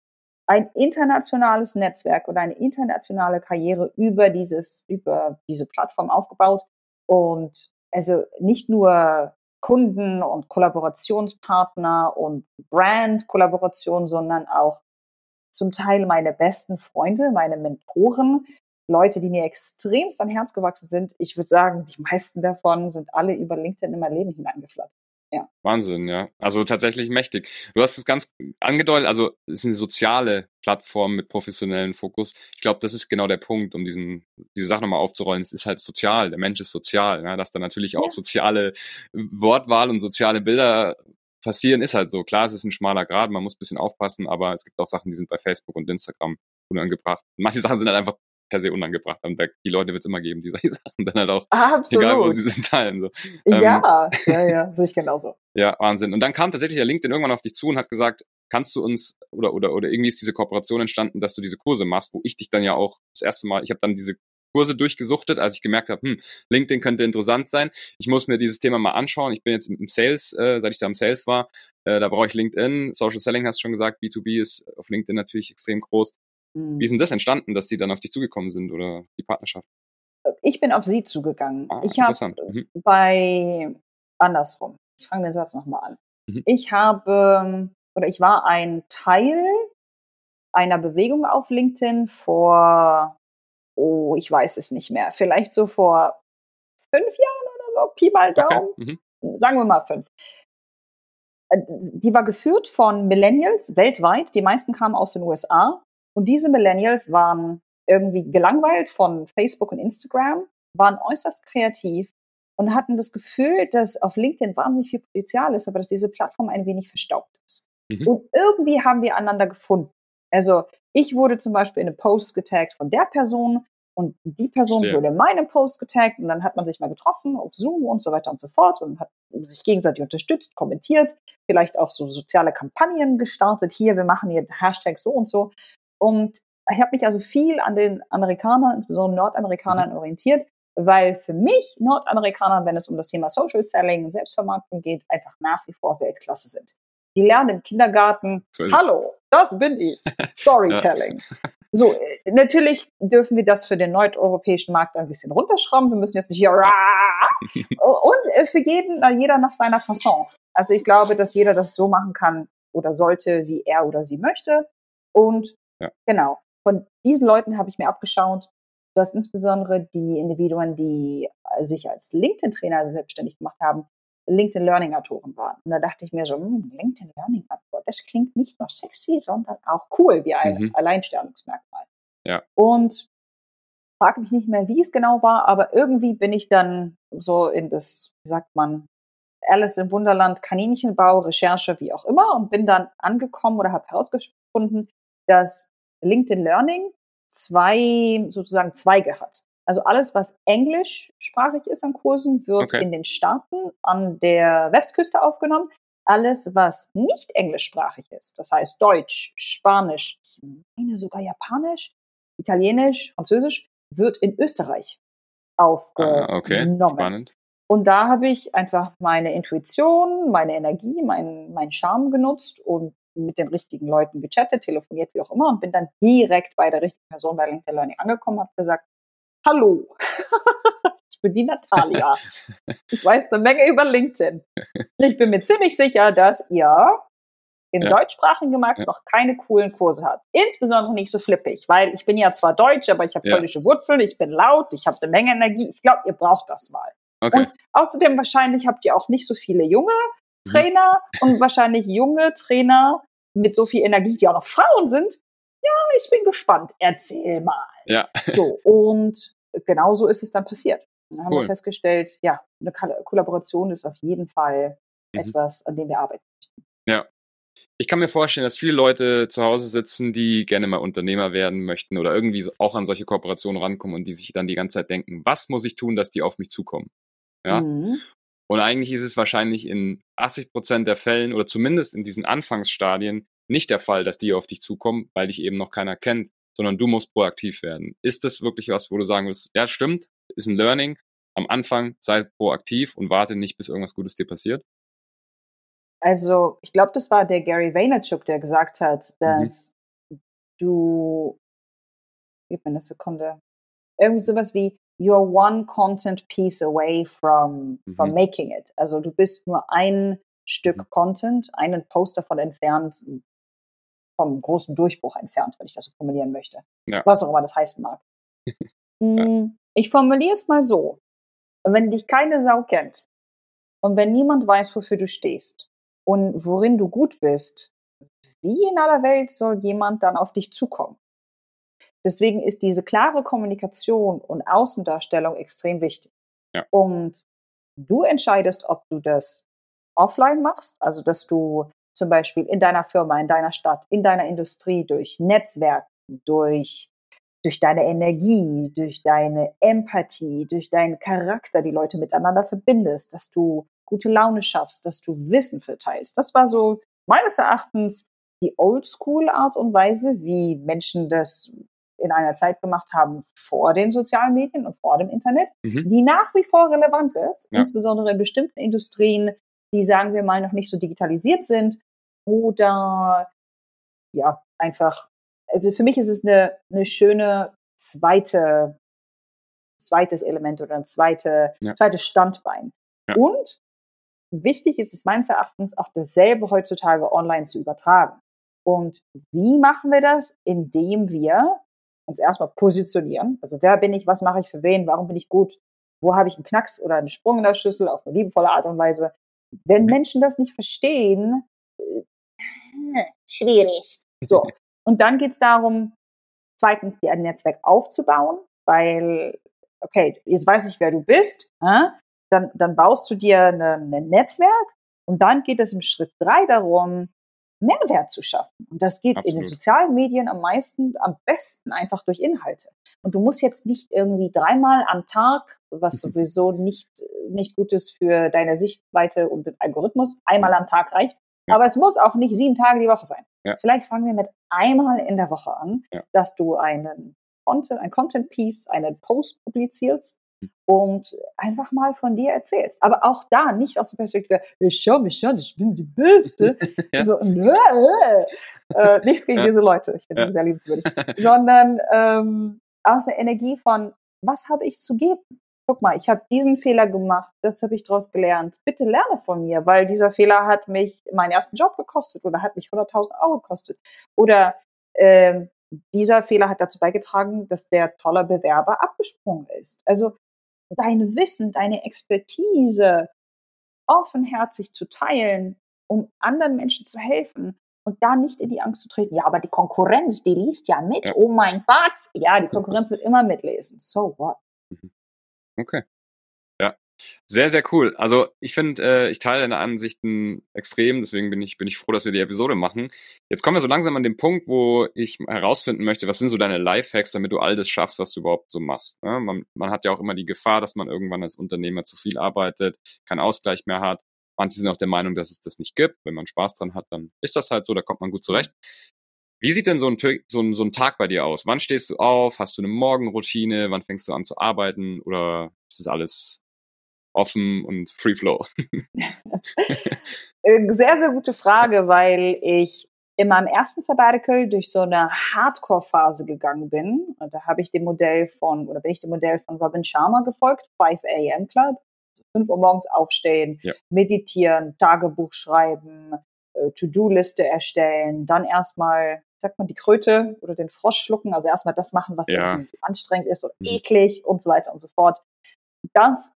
ein internationales Netzwerk oder eine internationale Karriere über dieses, über diese Plattform aufgebaut. Und also nicht nur Kunden und Kollaborationspartner und Brand-Kollaboration, sondern auch zum Teil meine besten Freunde, meine Mentoren, Leute, die mir extremst am Herz gewachsen sind. Ich würde sagen, die meisten davon sind alle über LinkedIn in mein Leben hineingeflattert. Wahnsinn, ja. Also tatsächlich mächtig. Du hast es ganz angedeutet, also es ist eine soziale Plattform mit professionellem Fokus. Ich glaube, das ist genau der Punkt, um diesen, diese Sache nochmal aufzurollen. Es ist halt sozial, der Mensch ist sozial. Ja, dass da natürlich auch Ja. soziale Wortwahl und soziale Bilder passieren, ist halt so. Klar, es ist ein schmaler Grad, man muss ein bisschen aufpassen, aber es gibt auch Sachen, die sind bei Facebook und Instagram unangebracht. Manche Sachen sind halt einfach per se unangebracht. Und die Leute wird es immer geben, die solche Sachen dann halt auch, Absolut. egal wo sie sind, teilen. So. Ja, ähm, ja, ja, sehe ich genauso. Ja, Wahnsinn. Und dann kam tatsächlich der LinkedIn irgendwann auf dich zu und hat gesagt, kannst du uns oder oder oder irgendwie ist diese Kooperation entstanden, dass du diese Kurse machst, wo ich dich dann ja auch das erste Mal, ich habe dann diese Kurse durchgesuchtet, als ich gemerkt habe, hm, LinkedIn könnte interessant sein. Ich muss mir dieses Thema mal anschauen. Ich bin jetzt im Sales, äh, seit ich da im Sales war, äh, da brauche ich LinkedIn. Social Selling hast du schon gesagt, B2B ist auf LinkedIn natürlich extrem groß. Mhm. Wie ist denn das entstanden, dass die dann auf dich zugekommen sind oder die Partnerschaft? Ich bin auf sie zugegangen. Ah, ich habe mhm. bei andersrum. Ich fange den Satz nochmal an. Mhm. Ich habe oder ich war ein Teil einer Bewegung auf LinkedIn vor oh, ich weiß es nicht mehr, vielleicht so vor fünf Jahren oder so, Pi mal Daumen, okay. mhm. sagen wir mal fünf. Äh, die war geführt von Millennials weltweit, die meisten kamen aus den USA und diese Millennials waren irgendwie gelangweilt von Facebook und Instagram, waren äußerst kreativ und hatten das Gefühl, dass auf LinkedIn wahnsinnig viel Potenzial ist, aber dass diese Plattform ein wenig verstaubt ist. Mhm. Und irgendwie haben wir einander gefunden. Also ich wurde zum Beispiel in einem Post getaggt von der Person und die Person Stimmt. wurde in meinem Post getaggt und dann hat man sich mal getroffen auf Zoom und so weiter und so fort und hat sich gegenseitig unterstützt, kommentiert, vielleicht auch so soziale Kampagnen gestartet. Hier, wir machen hier Hashtag so und so. Und ich habe mich also viel an den Amerikanern, insbesondere Nordamerikanern, mhm. orientiert, weil für mich Nordamerikaner, wenn es um das Thema Social Selling und Selbstvermarktung geht, einfach nach wie vor Weltklasse sind. Die lernen im Kindergarten, so hallo, das bin ich, Storytelling. ja. So, äh, natürlich dürfen wir das für den nordeuropäischen Markt ein bisschen runterschrauben. Wir müssen jetzt nicht hier, und äh, für jeden, jeder nach seiner Fasson. Also ich glaube, dass jeder das so machen kann oder sollte, wie er oder sie möchte. Und ja. genau, von diesen Leuten habe ich mir abgeschaut, dass insbesondere die Individuen, die sich als LinkedIn-Trainer selbstständig gemacht haben, LinkedIn Learning Autoren waren. Und da dachte ich mir so, hm, LinkedIn Learning Autor, das klingt nicht nur sexy, sondern auch cool, wie ein mhm. Alleinstellungsmerkmal. Ja. Und frage mich nicht mehr, wie es genau war, aber irgendwie bin ich dann so in das, wie sagt man, Alice im Wunderland, Kaninchenbau, Recherche, wie auch immer, und bin dann angekommen oder habe herausgefunden, dass LinkedIn Learning zwei sozusagen Zweige hat. Also alles, was englischsprachig ist an Kursen, wird okay. in den Staaten an der Westküste aufgenommen. Alles, was nicht englischsprachig ist, das heißt Deutsch, Spanisch, ich meine sogar Japanisch, Italienisch, Französisch, wird in Österreich aufgenommen. Ah, okay. Spannend. Und da habe ich einfach meine Intuition, meine Energie, meinen mein Charme genutzt und mit den richtigen Leuten gechattet, telefoniert, wie auch immer und bin dann direkt bei der richtigen Person bei LinkedIn Learning angekommen, habe gesagt, Hallo, ich bin die Natalia. Ich weiß eine Menge über LinkedIn. Ich bin mir ziemlich sicher, dass ihr im ja. deutschsprachigen Markt ja. noch keine coolen Kurse habt. Insbesondere nicht so flippig, weil ich bin ja zwar deutsch, aber ich habe ja. polnische Wurzeln, ich bin laut, ich habe eine Menge Energie. Ich glaube, ihr braucht das mal. Okay. Und außerdem wahrscheinlich habt ihr auch nicht so viele junge. Trainer mhm. und wahrscheinlich junge Trainer mit so viel Energie, die auch noch Frauen sind, ja, ich bin gespannt, erzähl mal. Ja. So, und genau so ist es dann passiert. dann haben cool. wir festgestellt, ja, eine Kollaboration ist auf jeden Fall mhm. etwas, an dem wir arbeiten möchten. Ja. Ich kann mir vorstellen, dass viele Leute zu Hause sitzen, die gerne mal Unternehmer werden möchten oder irgendwie auch an solche Kooperationen rankommen und die sich dann die ganze Zeit denken, was muss ich tun, dass die auf mich zukommen? Ja. Mhm. Und eigentlich ist es wahrscheinlich in 80 Prozent der Fällen oder zumindest in diesen Anfangsstadien nicht der Fall, dass die auf dich zukommen, weil dich eben noch keiner kennt, sondern du musst proaktiv werden. Ist das wirklich was, wo du sagen willst, ja, stimmt, ist ein Learning. Am Anfang sei proaktiv und warte nicht, bis irgendwas Gutes dir passiert? Also, ich glaube, das war der Gary Vaynerchuk, der gesagt hat, mhm. dass mhm. du, gib mir eine Sekunde, irgendwie sowas wie, you're one content piece away from, mhm. from making it. Also, du bist nur ein Stück mhm. Content, einen Post davon entfernt, vom großen Durchbruch entfernt, wenn ich das so formulieren möchte. Ja. Was auch immer das heißen mag. ja. Mm, ich formuliere es mal so. Wenn dich keine Sau kennt und wenn niemand weiß, wofür du stehst und worin du gut bist, wie in aller Welt soll jemand dann auf dich zukommen? Deswegen ist diese klare Kommunikation und Außendarstellung extrem wichtig. Ja. Und du entscheidest, ob du das offline machst, also dass du zum Beispiel in deiner Firma, in deiner Stadt, in deiner Industrie, durch Netzwerken, durch durch deine Energie, durch deine Empathie, durch deinen Charakter die Leute miteinander verbindest, dass du gute Laune schaffst, dass du Wissen verteilst. Das war so meines Erachtens die Oldschool-Art und Weise, wie Menschen das in einer Zeit gemacht haben vor den sozialen Medien und vor dem Internet, mhm. die nach wie vor relevant ist, ja. insbesondere in bestimmten Industrien, die, sagen wir mal, noch nicht so digitalisiert sind oder ja, einfach, also für mich ist es eine, eine schöne zweite, zweites Element oder ein zweite, ja. zweites Standbein. Ja. Und wichtig ist es meines Erachtens auch dasselbe heutzutage online zu übertragen. Und wie machen wir das? Indem wir uns erstmal positionieren. Also wer bin ich, was mache ich für wen, warum bin ich gut, wo habe ich einen Knacks oder einen Sprung in der Schüssel auf eine liebevolle Art und Weise. Wenn mhm. Menschen das nicht verstehen, äh, schwierig. So. Und dann geht es darum, zweitens, dir ein Netzwerk aufzubauen, weil, okay, jetzt weiß ich, wer du bist, äh? dann, dann baust du dir ein Netzwerk und dann geht es im Schritt drei darum, Mehrwert zu schaffen. Und das geht Absolut. in den sozialen Medien am meisten, am besten einfach durch Inhalte. Und du musst jetzt nicht irgendwie dreimal am Tag, was sowieso nicht, nicht gut ist für deine Sichtweite und den Algorithmus, einmal am Tag reicht. Ja. Aber es muss auch nicht sieben Tage die Woche sein. Ja. Vielleicht fangen wir mit einmal in der Woche an, ja. dass du einen Content, ein Content Piece, einen Post publizierst und einfach mal von dir erzählst. Aber auch da nicht aus der Perspektive, ich schau mich an, ich bin die Beste. ja. So, äh, äh, nichts gegen ja. diese Leute, ich finde ja. sie sehr liebenswürdig. Sondern ähm, aus der Energie von, was habe ich zu geben? Guck mal, ich habe diesen Fehler gemacht, das habe ich daraus gelernt. Bitte lerne von mir, weil dieser Fehler hat mich meinen ersten Job gekostet oder hat mich 100.000 Euro gekostet. Oder ähm, dieser Fehler hat dazu beigetragen, dass der tolle Bewerber abgesprungen ist. Also dein Wissen, deine Expertise offenherzig zu teilen, um anderen Menschen zu helfen und da nicht in die Angst zu treten. Ja, aber die Konkurrenz, die liest ja mit. Ja. Oh mein Gott. Ja, die Konkurrenz wird immer mitlesen. So what? Mhm. Okay. Sehr, sehr cool. Also ich finde, äh, ich teile deine Ansichten extrem, deswegen bin ich, bin ich froh, dass wir die Episode machen. Jetzt kommen wir so langsam an den Punkt, wo ich herausfinden möchte, was sind so deine Lifehacks, damit du all das schaffst, was du überhaupt so machst. Ne? Man, man hat ja auch immer die Gefahr, dass man irgendwann als Unternehmer zu viel arbeitet, keinen Ausgleich mehr hat. Manche sind auch der Meinung, dass es das nicht gibt. Wenn man Spaß dran hat, dann ist das halt so, da kommt man gut zurecht. Wie sieht denn so ein, so, ein, so ein Tag bei dir aus? Wann stehst du auf? Hast du eine Morgenroutine? Wann fängst du an zu arbeiten? Oder ist das alles offen und Free Flow? Äh, sehr, sehr gute Frage, weil ich in meinem ersten Sabbatical durch so eine Hardcore-Phase gegangen bin. Und da habe ich dem Modell von, oder bin ich dem Modell von Robin Sharma gefolgt, 5 a.m. Club. Also 5 Uhr morgens aufstehen, ja. meditieren, Tagebuch schreiben, äh, To-Do-Liste erstellen, dann erstmal, sagt man, die Kröte oder den Frosch schlucken, also erstmal das machen, was ja. anstrengend ist oder mhm. eklig und so weiter und so fort. Das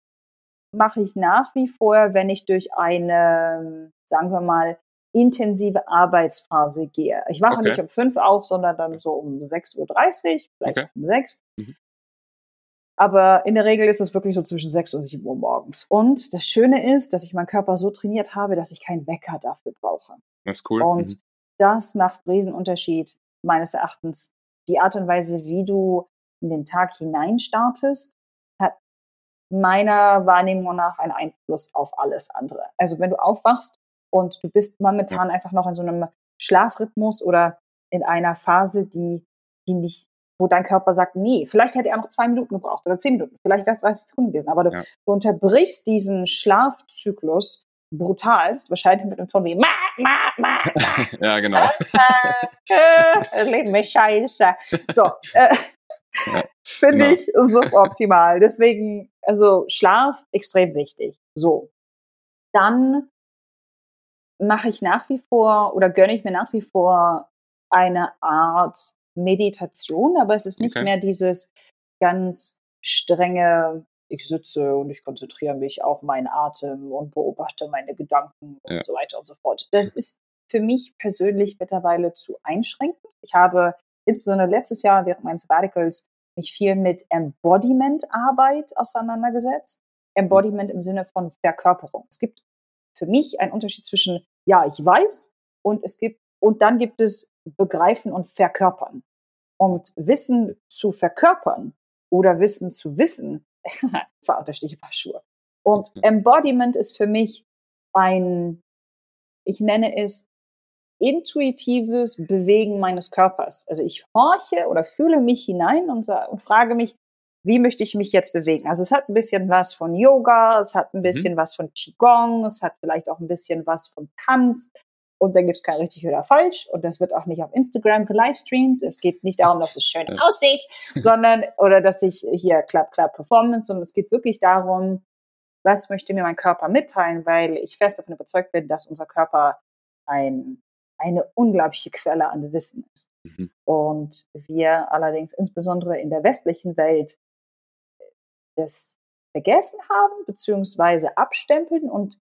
mache ich nach wie vor, wenn ich durch eine, sagen wir mal, intensive Arbeitsphase gehe. Ich wache okay. nicht um fünf auf, sondern dann so um 6.30 Uhr, vielleicht okay. um sechs. Mhm. Aber in der Regel ist es wirklich so zwischen 6 und 7 Uhr morgens. Und das Schöne ist, dass ich meinen Körper so trainiert habe, dass ich keinen Wecker dafür brauche. Das ist cool. Und mhm. das macht einen Riesenunterschied, meines Erachtens. Die Art und Weise, wie du in den Tag hinein startest, meiner Wahrnehmung nach ein Einfluss auf alles andere. Also wenn du aufwachst und du bist momentan einfach noch in so einem Schlafrhythmus oder in einer Phase, die, die nicht, wo dein Körper sagt, nee, vielleicht hätte er noch zwei Minuten gebraucht oder zehn Minuten, vielleicht wäre es 30 Sekunden gewesen, aber du, ja. du unterbrichst diesen Schlafzyklus brutalst, wahrscheinlich mit einem Ton wie ma, ma, ma, ja, genau. äh, Leben mich scheiße. So, äh, ja, Finde genau. ich suboptimal. Deswegen, also Schlaf extrem wichtig. So. Dann mache ich nach wie vor oder gönne ich mir nach wie vor eine Art Meditation, aber es ist nicht okay. mehr dieses ganz strenge, ich sitze und ich konzentriere mich auf meinen Atem und beobachte meine Gedanken und ja. so weiter und so fort. Das ist für mich persönlich mittlerweile zu einschränkend. Ich habe insbesondere letztes Jahr während meines Sabbaticals mich viel mit Embodiment-Arbeit auseinandergesetzt. Embodiment im Sinne von Verkörperung. Es gibt für mich einen Unterschied zwischen ja, ich weiß und es gibt und dann gibt es Begreifen und Verkörpern. Und Wissen zu verkörpern oder Wissen zu wissen, zwei unterschiedliche Paar Schuhe. Und Embodiment ist für mich ein, ich nenne es intuitives Bewegen meines Körpers. Also ich horche oder fühle mich hinein und, und frage mich, wie möchte ich mich jetzt bewegen? Also es hat ein bisschen was von Yoga, es hat ein mhm. bisschen mhm. was von Qigong, es hat vielleicht auch ein bisschen was von Tanz. Und dann gibt es kein richtig oder falsch. Und das wird auch nicht auf Instagram gelivestreamt. Es geht nicht darum, dass es schön ja. aussieht, sondern, oder dass ich hier klapp, klapp Performance, sondern es geht wirklich darum, was möchte mir mein Körper mitteilen, weil ich fest davon überzeugt bin, dass unser Körper ein, eine unglaubliche Quelle an Wissen ist. Mhm. Und wir allerdings insbesondere in der westlichen Welt das vergessen haben, beziehungsweise abstempeln und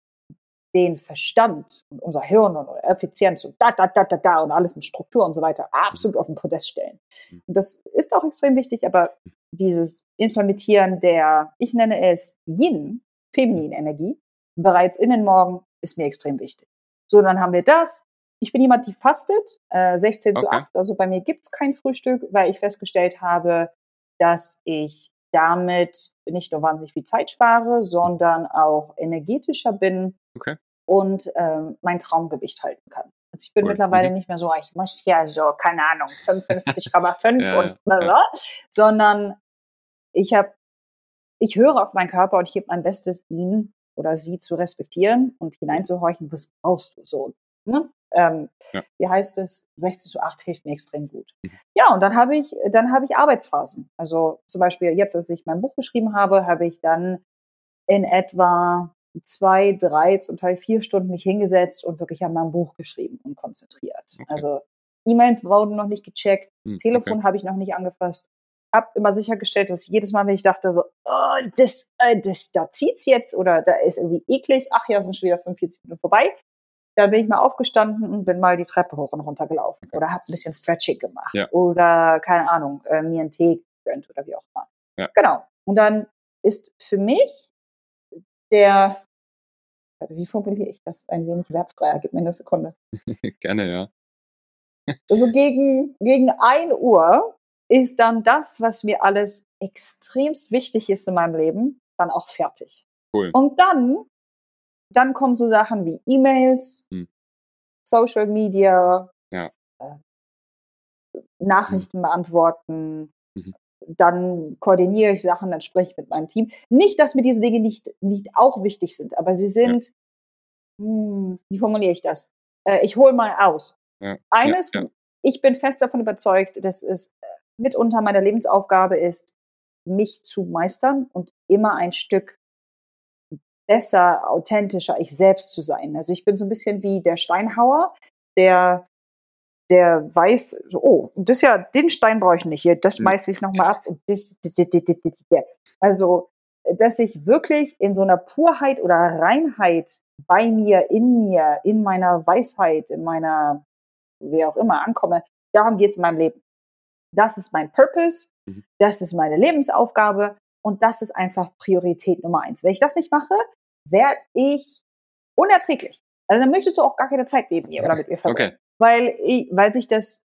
den Verstand und unser Hirn und Effizienz und da, da, da, da, da und alles in Struktur und so weiter absolut auf den Podest stellen. Mhm. Und das ist auch extrem wichtig, aber dieses Implementieren der, ich nenne es Yin, feminine Energie, bereits in den Morgen ist mir extrem wichtig. So, dann haben wir das. Ich bin jemand, die fastet, äh, 16 okay. zu 8. Also bei mir gibt's kein Frühstück, weil ich festgestellt habe, dass ich damit nicht nur wahnsinnig viel Zeit spare, sondern auch energetischer bin okay. und ähm, mein Traumgewicht halten kann. Also ich bin cool. mittlerweile mhm. nicht mehr so, ich muss ja so, keine Ahnung, 55,5 ja, und bla, ja. sondern ich habe, ich höre auf meinen Körper und ich gebe mein Bestes, ihn oder sie zu respektieren und hineinzuhorchen, was brauchst du so. Ne? Ähm, ja. Wie heißt es? 16 zu 8 hilft mir extrem gut. Mhm. Ja, und dann habe ich, dann habe ich Arbeitsphasen. Also zum Beispiel jetzt, als ich mein Buch geschrieben habe, habe ich dann in etwa zwei, drei, zum Teil vier Stunden mich hingesetzt und wirklich an meinem Buch geschrieben und konzentriert. Okay. Also E-Mails wurden noch nicht gecheckt, das hm, Telefon okay. habe ich noch nicht angefasst. Hab immer sichergestellt, dass jedes Mal, wenn ich dachte so, oh, das, äh, das, da zieht's jetzt oder da ist irgendwie eklig, ach ja, sind schon wieder 45 Minuten vorbei, da bin ich mal aufgestanden und bin mal die Treppe hoch und runter gelaufen oder habe ein bisschen Stretching gemacht ja. oder keine Ahnung, äh, mir einen Tee gegönnt oder wie auch immer. Ja. Genau. Und dann ist für mich der, wie formuliere ich das ein wenig wertfreier? Gib mir eine Sekunde. Gerne, ja. Also gegen, gegen 1 Uhr ist dann das, was mir alles extremst wichtig ist in meinem Leben, dann auch fertig. Cool. Und dann dann kommen so Sachen wie E-Mails, hm. Social Media, ja. äh, Nachrichten hm. beantworten. Mhm. Dann koordiniere ich Sachen, dann spreche ich mit meinem Team. Nicht, dass mir diese Dinge nicht, nicht auch wichtig sind, aber sie sind, ja. mh, hm, wie formuliere ich das? Äh, ich hole mal aus. Ja. Eines, ich bin fest davon überzeugt, dass es äh, mitunter meine Lebensaufgabe ist, mich zu meistern und immer ein Stück besser, authentischer ich selbst zu sein. Also ich bin so ein bisschen wie der Steinhauer, der der weiß, so, oh, das ja, den Stein brauche ich nicht hier, das schmeiße ich nochmal ab. Also, dass ich wirklich in so einer Purheit oder Reinheit bei mir, in mir, in meiner Weisheit, in meiner, wie auch immer, ankomme, darum geht es in meinem Leben. Das ist mein Purpose, mhm. das ist meine Lebensaufgabe und das ist einfach Priorität Nummer eins. Wenn ich das nicht mache, werde ich unerträglich. Also dann möchtest du auch gar keine Zeit neben mir oder mit mir verbringen. Okay. Weil, ich, weil sich das,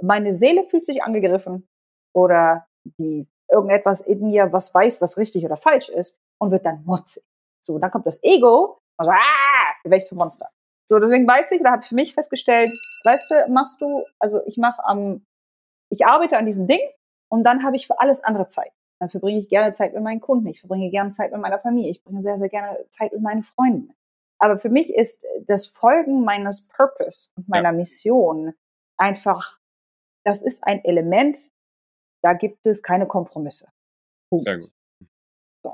meine Seele fühlt sich angegriffen oder die irgendetwas in mir, was weiß, was richtig oder falsch ist und wird dann motzig. So, dann kommt das Ego und so, ah, welches Monster. So, deswegen weiß ich, oder habe ich für mich festgestellt, weißt du, machst du, also ich mache am, ich arbeite an diesem Ding und dann habe ich für alles andere Zeit. Dann verbringe ich gerne Zeit mit meinen Kunden. Ich verbringe gerne Zeit mit meiner Familie. Ich bringe sehr, sehr gerne Zeit mit meinen Freunden. Aber für mich ist das Folgen meines Purpose und meiner ja. Mission einfach, das ist ein Element, da gibt es keine Kompromisse. Punkt. Sehr gut.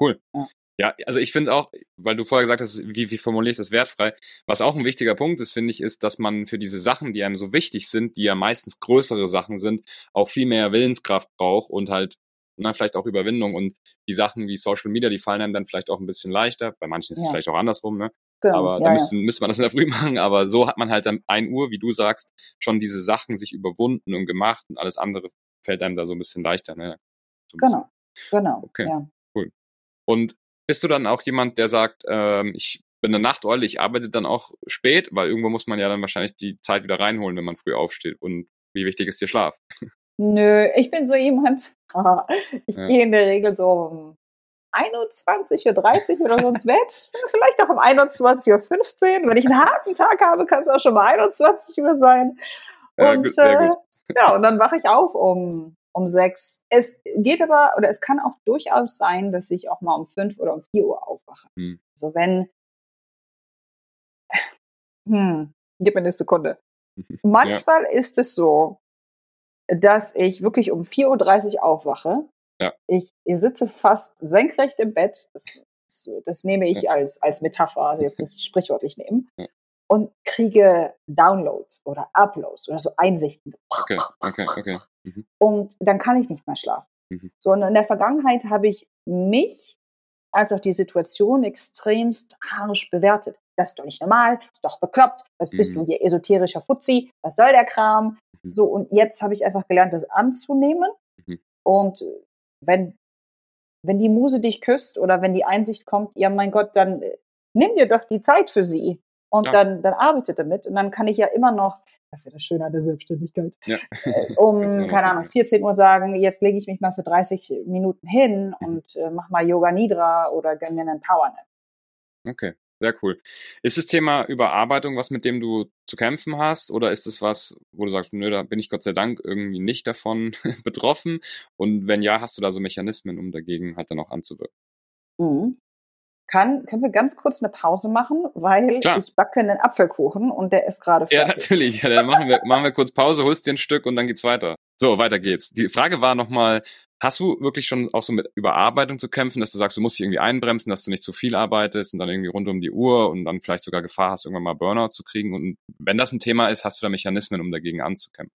Cool. Ja. Ja, also ich finde auch, weil du vorher gesagt hast, wie, wie formuliere ich das wertfrei, was auch ein wichtiger Punkt ist, finde ich, ist, dass man für diese Sachen, die einem so wichtig sind, die ja meistens größere Sachen sind, auch viel mehr Willenskraft braucht und halt na, vielleicht auch Überwindung und die Sachen wie Social Media, die fallen einem dann vielleicht auch ein bisschen leichter. Bei manchen ist ja. es vielleicht auch andersrum, ne? Genau, aber ja, da müsste, ja. müsste man das in der Früh machen. Aber so hat man halt dann ein Uhr, wie du sagst, schon diese Sachen sich überwunden und gemacht und alles andere fällt einem da so ein bisschen leichter. Ne? So genau, genau. Okay, ja. cool. Und bist du dann auch jemand, der sagt, ähm, ich bin eine Nachteule, ich arbeite dann auch spät, weil irgendwo muss man ja dann wahrscheinlich die Zeit wieder reinholen, wenn man früh aufsteht. Und wie wichtig ist dir Schlaf? Nö, ich bin so jemand, ich Ja. gehe in der Regel so um 21.30 Uhr oder so ins Bett. Vielleicht auch um 21.15 Uhr. Wenn ich einen harten Tag habe, kann es auch schon mal 21 Uhr sein. Ja, Und gut, äh, ja, und dann wache ich auf um, um sechs. Es geht aber, oder es kann auch durchaus sein, dass ich auch mal um fünf oder um vier Uhr aufwache. Hm. Also wenn, hm, gib mir eine Sekunde. Manchmal ist es so, dass ich wirklich um 4.30 Uhr aufwache. Ja. Ich, ich sitze fast senkrecht im Bett. Das, das, das nehme ich als, als Metapher, also jetzt nicht sprichwörtlich nehmen. Ja. Und kriege Downloads oder Uploads oder so Einsichten. Okay, okay, okay. Mhm. Und dann kann ich nicht mehr schlafen. Mhm. So, und in der Vergangenheit habe ich mich als auch die Situation extremst harsch bewertet. Das ist doch nicht normal, ist doch bekloppt, was bist Mhm. du hier esoterischer Fuzzi, was soll der Kram? Mhm. So, und jetzt habe ich einfach gelernt, das anzunehmen. Mhm. Und äh, wenn, wenn die Muse dich küsst oder wenn die Einsicht kommt, ja mein Gott, dann äh, nimm dir doch die Zeit für sie. Und Ja. dann, dann arbeite damit. Und dann kann ich ja immer noch, das ist ja das Schöne an der Selbstständigkeit, Ja. äh, um, keine. Ahnung, 14 Uhr sagen, jetzt lege ich mich mal für 30 Minuten hin Mhm. und äh, mach mal Yoga Nidra oder gönn mir einen Powernap. Okay, sehr cool. Ist das Thema Überarbeitung was, mit dem du zu kämpfen hast? Oder ist es was, wo du sagst, nö, da bin ich Gott sei Dank irgendwie nicht davon betroffen? Und wenn ja, hast du da so Mechanismen, um dagegen halt dann auch anzuwirken? Mhm. Kann, können wir ganz kurz eine Pause machen, weil Klar. ich backe einen Apfelkuchen und der ist gerade Ja, fertig. natürlich. Ja, dann machen wir, machen wir kurz Pause, holst dir ein Stück und dann geht's weiter. So, weiter geht's. Die Frage war nochmal, hast du wirklich schon auch so mit Überarbeitung zu kämpfen, dass du sagst, du musst dich irgendwie einbremsen, dass du nicht zu viel arbeitest und dann irgendwie rund um die Uhr und dann vielleicht sogar Gefahr hast, irgendwann mal Burnout zu kriegen? Und wenn das ein Thema ist, hast du da Mechanismen, um dagegen anzukämpfen?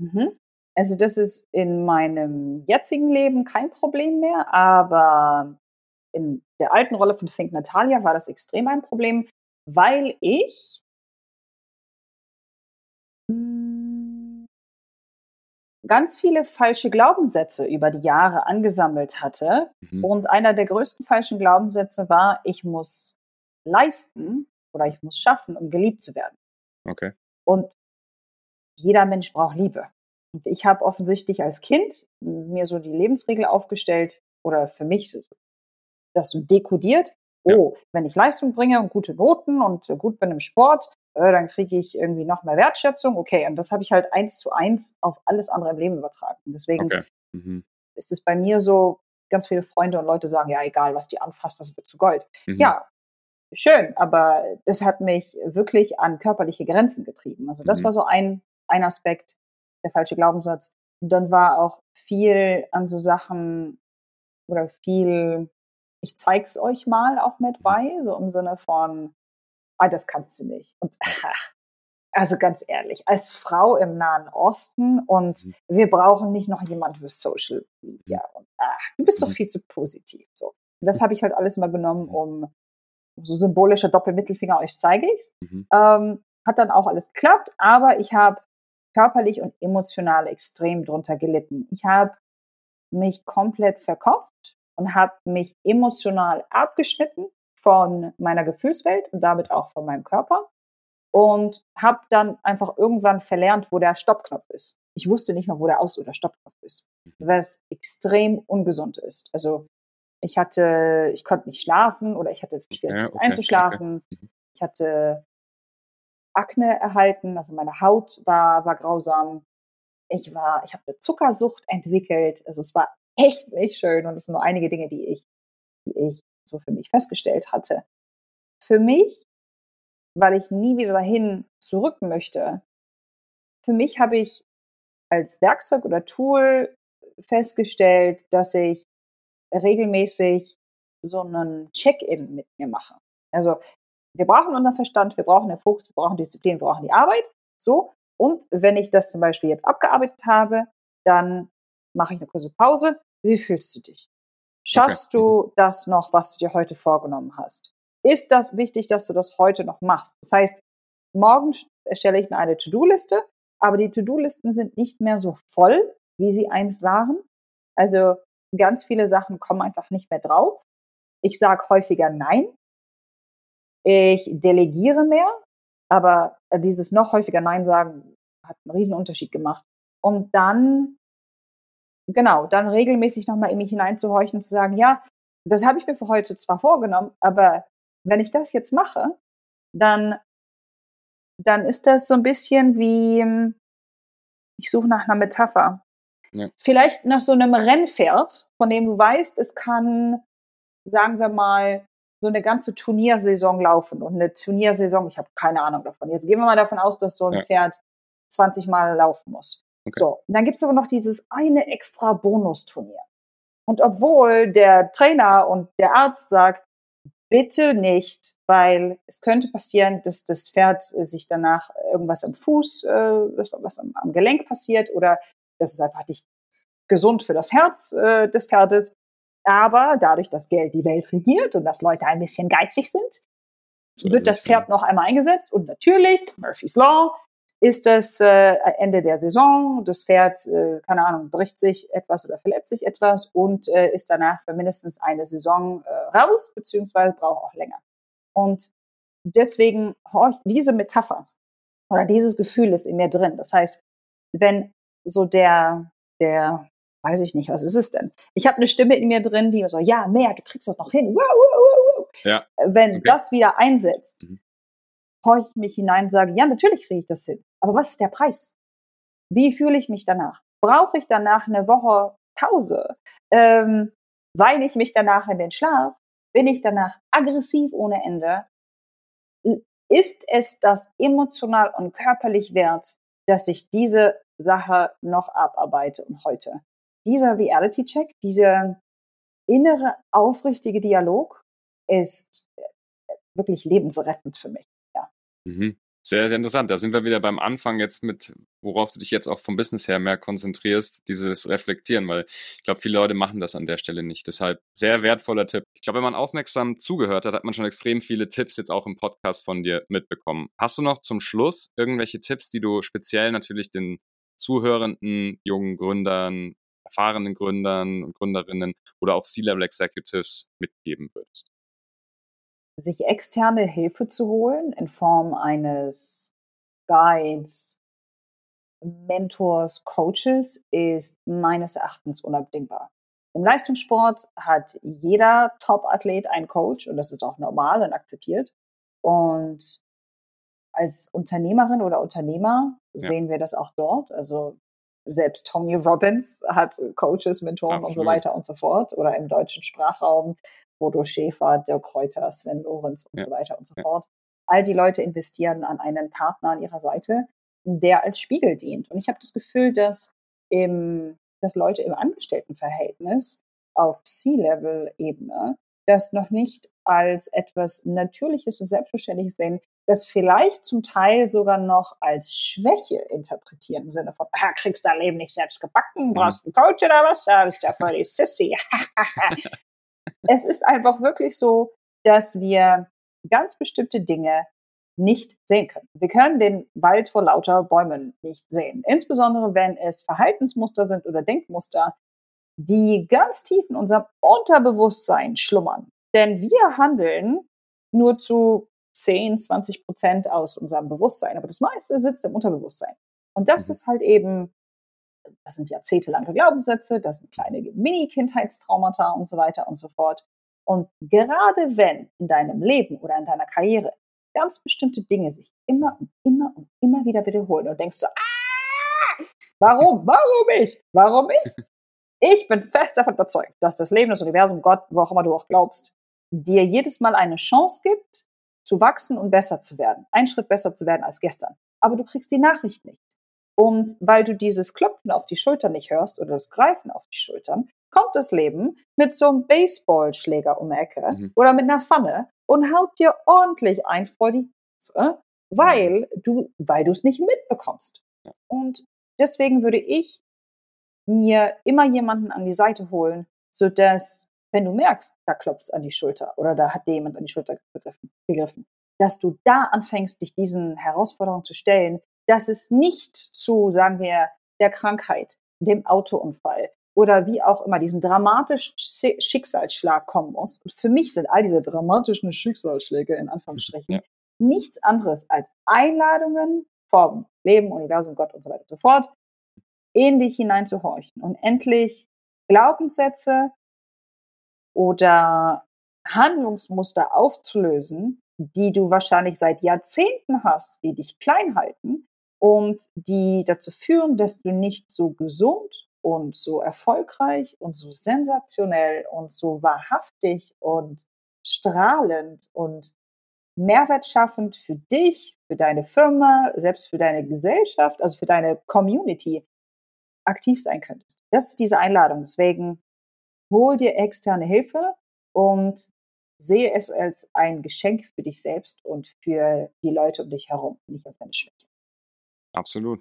Mhm. Also das ist in meinem jetzigen Leben kein Problem mehr, aber in der alten Rolle von Think Natalia war das extrem ein Problem, weil ich mm, ganz viele falsche Glaubenssätze über die Jahre angesammelt hatte. Mhm. Und einer der größten falschen Glaubenssätze war, ich muss leisten oder ich muss schaffen, um geliebt zu werden. Okay. Und jeder Mensch braucht Liebe. Und ich habe offensichtlich als Kind mir so die Lebensregel aufgestellt oder für mich das so dekodiert. Ja. Oh, wenn ich Leistung bringe und gute Noten und gut bin im Sport, äh, dann kriege ich irgendwie noch mehr Wertschätzung. Okay, und das habe ich halt eins zu eins auf alles andere im Leben übertragen. Deswegen Okay. Mhm. ist es bei mir so, ganz viele Freunde und Leute sagen, ja, egal, was die anfasst, das wird zu Gold. Mhm. Ja, schön, aber das hat mich wirklich an körperliche Grenzen getrieben. Also das Mhm. war so ein, ein Aspekt, der falsche Glaubenssatz. Und dann war auch viel an so Sachen oder viel, ich zeig's euch mal auch mit bei, so im Sinne von, ah, das kannst du nicht. Und also ganz ehrlich, als Frau im Nahen Osten und Mhm. wir brauchen nicht noch jemand für Social Media. Und ach, du bist doch Mhm. viel zu positiv. So. Und das habe ich halt alles mal genommen, um so symbolischer Doppelmittelfinger, euch zeige ich's. Mhm. Ähm, hat dann auch alles geklappt, aber ich habe körperlich und emotional extrem drunter gelitten. Ich habe mich komplett verkopft und habe mich emotional abgeschnitten von meiner Gefühlswelt und damit auch von meinem Körper und habe dann einfach irgendwann verlernt, wo der Stoppknopf ist. Ich wusste nicht mehr, wo der Aus- oder Stoppknopf ist, was extrem ungesund ist. Also ich hatte, ich konnte nicht schlafen oder ich hatte Schwierigkeiten okay, einzuschlafen. okay. Mhm. Ich hatte Akne erhalten, also meine Haut war, war grausam. Ich war, ich habe eine Zuckersucht entwickelt. Also es war echt nicht schön und es sind nur einige Dinge, die ich, die ich so für mich festgestellt hatte. Für mich, weil ich nie wieder dahin zurück möchte, für mich habe ich als Werkzeug oder Tool festgestellt, dass ich regelmäßig so einen Check-in mit mir mache. Also wir brauchen unseren Verstand, wir brauchen den Fokus, wir brauchen Disziplin, wir brauchen die Arbeit. So. Und wenn ich das zum Beispiel jetzt abgearbeitet habe, dann mache ich eine kurze Pause. Wie fühlst du dich? Schaffst Okay. du das noch, was du dir heute vorgenommen hast? Ist das wichtig, dass du das heute noch machst? Das heißt, morgen erstelle ich mir eine To-Do-Liste, aber die To-Do-Listen sind nicht mehr so voll, wie sie einst waren. Also ganz viele Sachen kommen einfach nicht mehr drauf. Ich sage häufiger Nein. Ich delegiere mehr, aber dieses noch häufiger Nein sagen hat einen riesen Unterschied gemacht. Und dann genau, dann regelmäßig nochmal in mich hineinzuhorchen und zu sagen, ja, das habe ich mir für heute zwar vorgenommen, aber wenn ich das jetzt mache, dann, dann ist das so ein bisschen wie, ich suche nach einer Metapher. Ja. Vielleicht nach so einem Rennpferd, von dem du weißt, es kann, sagen wir mal, so eine ganze Turniersaison laufen. Und eine Turniersaison, ich habe keine Ahnung davon. Jetzt gehen wir mal davon aus, dass so ein ja. Pferd 20 Mal laufen muss. Okay. So, und dann gibt es aber noch dieses eine extra Bonusturnier. Und obwohl der Trainer und der Arzt sagt, bitte nicht, weil es könnte passieren, dass das Pferd sich danach irgendwas am Fuß, äh, was am, am, Gelenk passiert oder das ist einfach nicht gesund für das Herz äh, des Pferdes. Aber dadurch, dass Geld die Welt regiert und dass Leute ein bisschen geizig sind, so wird das Pferd noch einmal eingesetzt. Und natürlich, Murphy's Law, ist das äh, Ende der Saison. Das Pferd, äh, keine Ahnung, bricht sich etwas oder verletzt sich etwas und äh, ist danach für mindestens eine Saison äh, raus, beziehungsweise braucht auch länger. Und deswegen diese Metapher oder dieses Gefühl ist in mir drin. Das heißt, wenn so der, der weiß ich nicht, was ist es denn? Ich habe eine Stimme in mir drin, die so, ja, mehr, du kriegst das noch hin. Wow, wow, wow, ja. Wenn okay. das wieder einsetzt, mhm. Horche ich mich hinein und sage, ja, natürlich kriege ich das hin. Aber was ist der Preis? Wie fühle ich mich danach? Brauche ich danach eine Woche Pause? Ähm, weine ich mich danach in den Schlaf? Bin ich danach aggressiv ohne Ende? Ist es das emotional und körperlich wert, dass ich diese Sache noch abarbeite und heute? dieser Reality-Check, dieser innere, aufrichtige Dialog ist äh, wirklich lebensrettend für mich. Mhm. Sehr, sehr interessant. Da sind wir wieder beim Anfang jetzt mit, worauf du dich jetzt auch vom Business her mehr konzentrierst, dieses Reflektieren, weil ich glaube, viele Leute machen das an der Stelle nicht. Deshalb sehr wertvoller Tipp. Ich glaube, wenn man aufmerksam zugehört hat, hat man schon extrem viele Tipps jetzt auch im Podcast von dir mitbekommen. Hast du noch zum Schluss irgendwelche Tipps, die du speziell natürlich den zuhörenden jungen Gründern erfahrenen Gründern und Gründerinnen oder auch C-Level Executives mitgeben würdest? Sich externe Hilfe zu holen in Form eines Guides, Mentors, Coaches ist meines Erachtens unabdingbar. Im Leistungssport hat jeder Top-Athlet einen Coach und das ist auch normal und akzeptiert. Und als Unternehmerin oder Unternehmer ja. sehen wir das auch dort. Also selbst Tony Robbins hat Coaches, Mentoren Absolut. und so weiter und so fort. Oder im deutschen Sprachraum Bodo Schäfer, Dirk Kräuter, Sven Lorenz und ja. so weiter und so fort. All die Leute investieren an einen Partner an ihrer Seite, der als Spiegel dient. Und ich habe das Gefühl, dass, im, dass Leute im Angestelltenverhältnis auf C-Level-Ebene das noch nicht als etwas Natürliches und Selbstverständliches sehen, das vielleicht zum Teil sogar noch als Schwäche interpretieren, im Sinne von, ah, kriegst dein Leben nicht selbst gebacken, mhm. brauchst einen Coach oder was, ja, bist ja voll die Sissy. es ist einfach wirklich so, dass wir ganz bestimmte Dinge nicht sehen können. Wir können den Wald vor lauter Bäumen nicht sehen. Insbesondere wenn es Verhaltensmuster sind oder Denkmuster, die ganz tief in unserem Unterbewusstsein schlummern. Denn wir handeln nur zu 10, 20 Prozent aus unserem Bewusstsein, aber das meiste sitzt im Unterbewusstsein. Und das mhm. ist halt eben, das sind jahrzehntelange Glaubenssätze, das sind kleine Mini-Kindheitstraumata und so weiter und so fort. Und gerade wenn in deinem Leben oder in deiner Karriere ganz bestimmte Dinge sich immer und immer und immer wieder wiederholen und denkst so, ah, warum, warum ich, warum ich? Ich bin fest davon überzeugt, dass das Leben, das Universum, Gott, wo auch immer du auch glaubst, dir jedes Mal eine Chance gibt, zu wachsen und besser zu werden, einen Schritt besser zu werden als gestern. Aber du kriegst die Nachricht nicht. Und weil du dieses Klopfen auf die Schultern nicht hörst oder das Greifen auf die Schultern, kommt das Leben mit so einem Baseballschläger um die Ecke mhm. oder mit einer Pfanne und haut dir ordentlich ein vor die Katze, weil du, weil du es nicht mitbekommst. Und deswegen würde ich mir immer jemanden an die Seite holen, so dass wenn du merkst, da klopft an die Schulter oder da hat jemand an die Schulter gegriffen, dass du da anfängst, dich diesen Herausforderungen zu stellen, dass es nicht zu, sagen wir, der Krankheit, dem Autounfall oder wie auch immer diesem dramatischen Schicksalsschlag kommen muss. Und für mich sind all diese dramatischen Schicksalsschläge in Anführungsstrichen ja. nichts anderes als Einladungen vom Leben, Universum, Gott und so weiter und so fort, in dich hineinzuhorchen und endlich Glaubenssätze oder Handlungsmuster aufzulösen, die du wahrscheinlich seit Jahrzehnten hast, die dich klein halten und die dazu führen, dass du nicht so gesund und so erfolgreich und so sensationell und so wahrhaftig und strahlend und mehrwertschaffend für dich, für deine Firma, selbst für deine Gesellschaft, also für deine Community aktiv sein könntest. Das ist diese Einladung. Deswegen hol dir externe Hilfe und sehe es als ein Geschenk für dich selbst und für die Leute um dich herum, nicht als eine Schwäche. Absolut.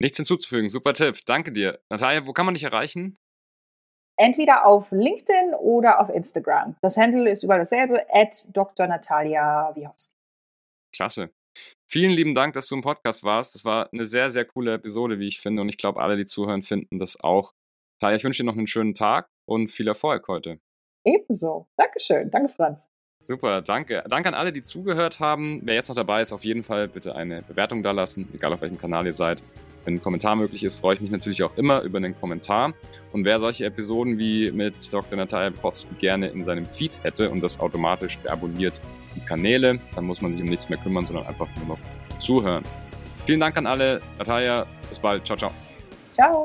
Nichts hinzuzufügen. Super Tipp. Danke dir. Natalia, wo kann man dich erreichen? Entweder auf LinkedIn oder auf Instagram. Das Handle ist überall dasselbe, at Dr. Natalia Wiechowski. Klasse. Vielen lieben Dank, dass du im Podcast warst. Das war eine sehr, sehr coole Episode, wie ich finde. Und ich glaube, alle, die zuhören, finden das auch. Natalia, ich wünsche dir noch einen schönen Tag und viel Erfolg heute. Ebenso. Dankeschön. Danke, Franz. Super, danke. Danke an alle, die zugehört haben. Wer jetzt noch dabei ist, auf jeden Fall bitte eine Bewertung da lassen, egal auf welchem Kanal ihr seid. Wenn ein Kommentar möglich ist, freue ich mich natürlich auch immer über einen Kommentar. Und wer solche Episoden wie mit Dr. Natalia Bukowski gerne in seinem Feed hätte und das automatisch deabonniert die Kanäle, dann muss man sich um nichts mehr kümmern, sondern einfach nur noch zuhören. Vielen Dank an alle. Natalia, bis bald. Ciao, ciao. Ciao.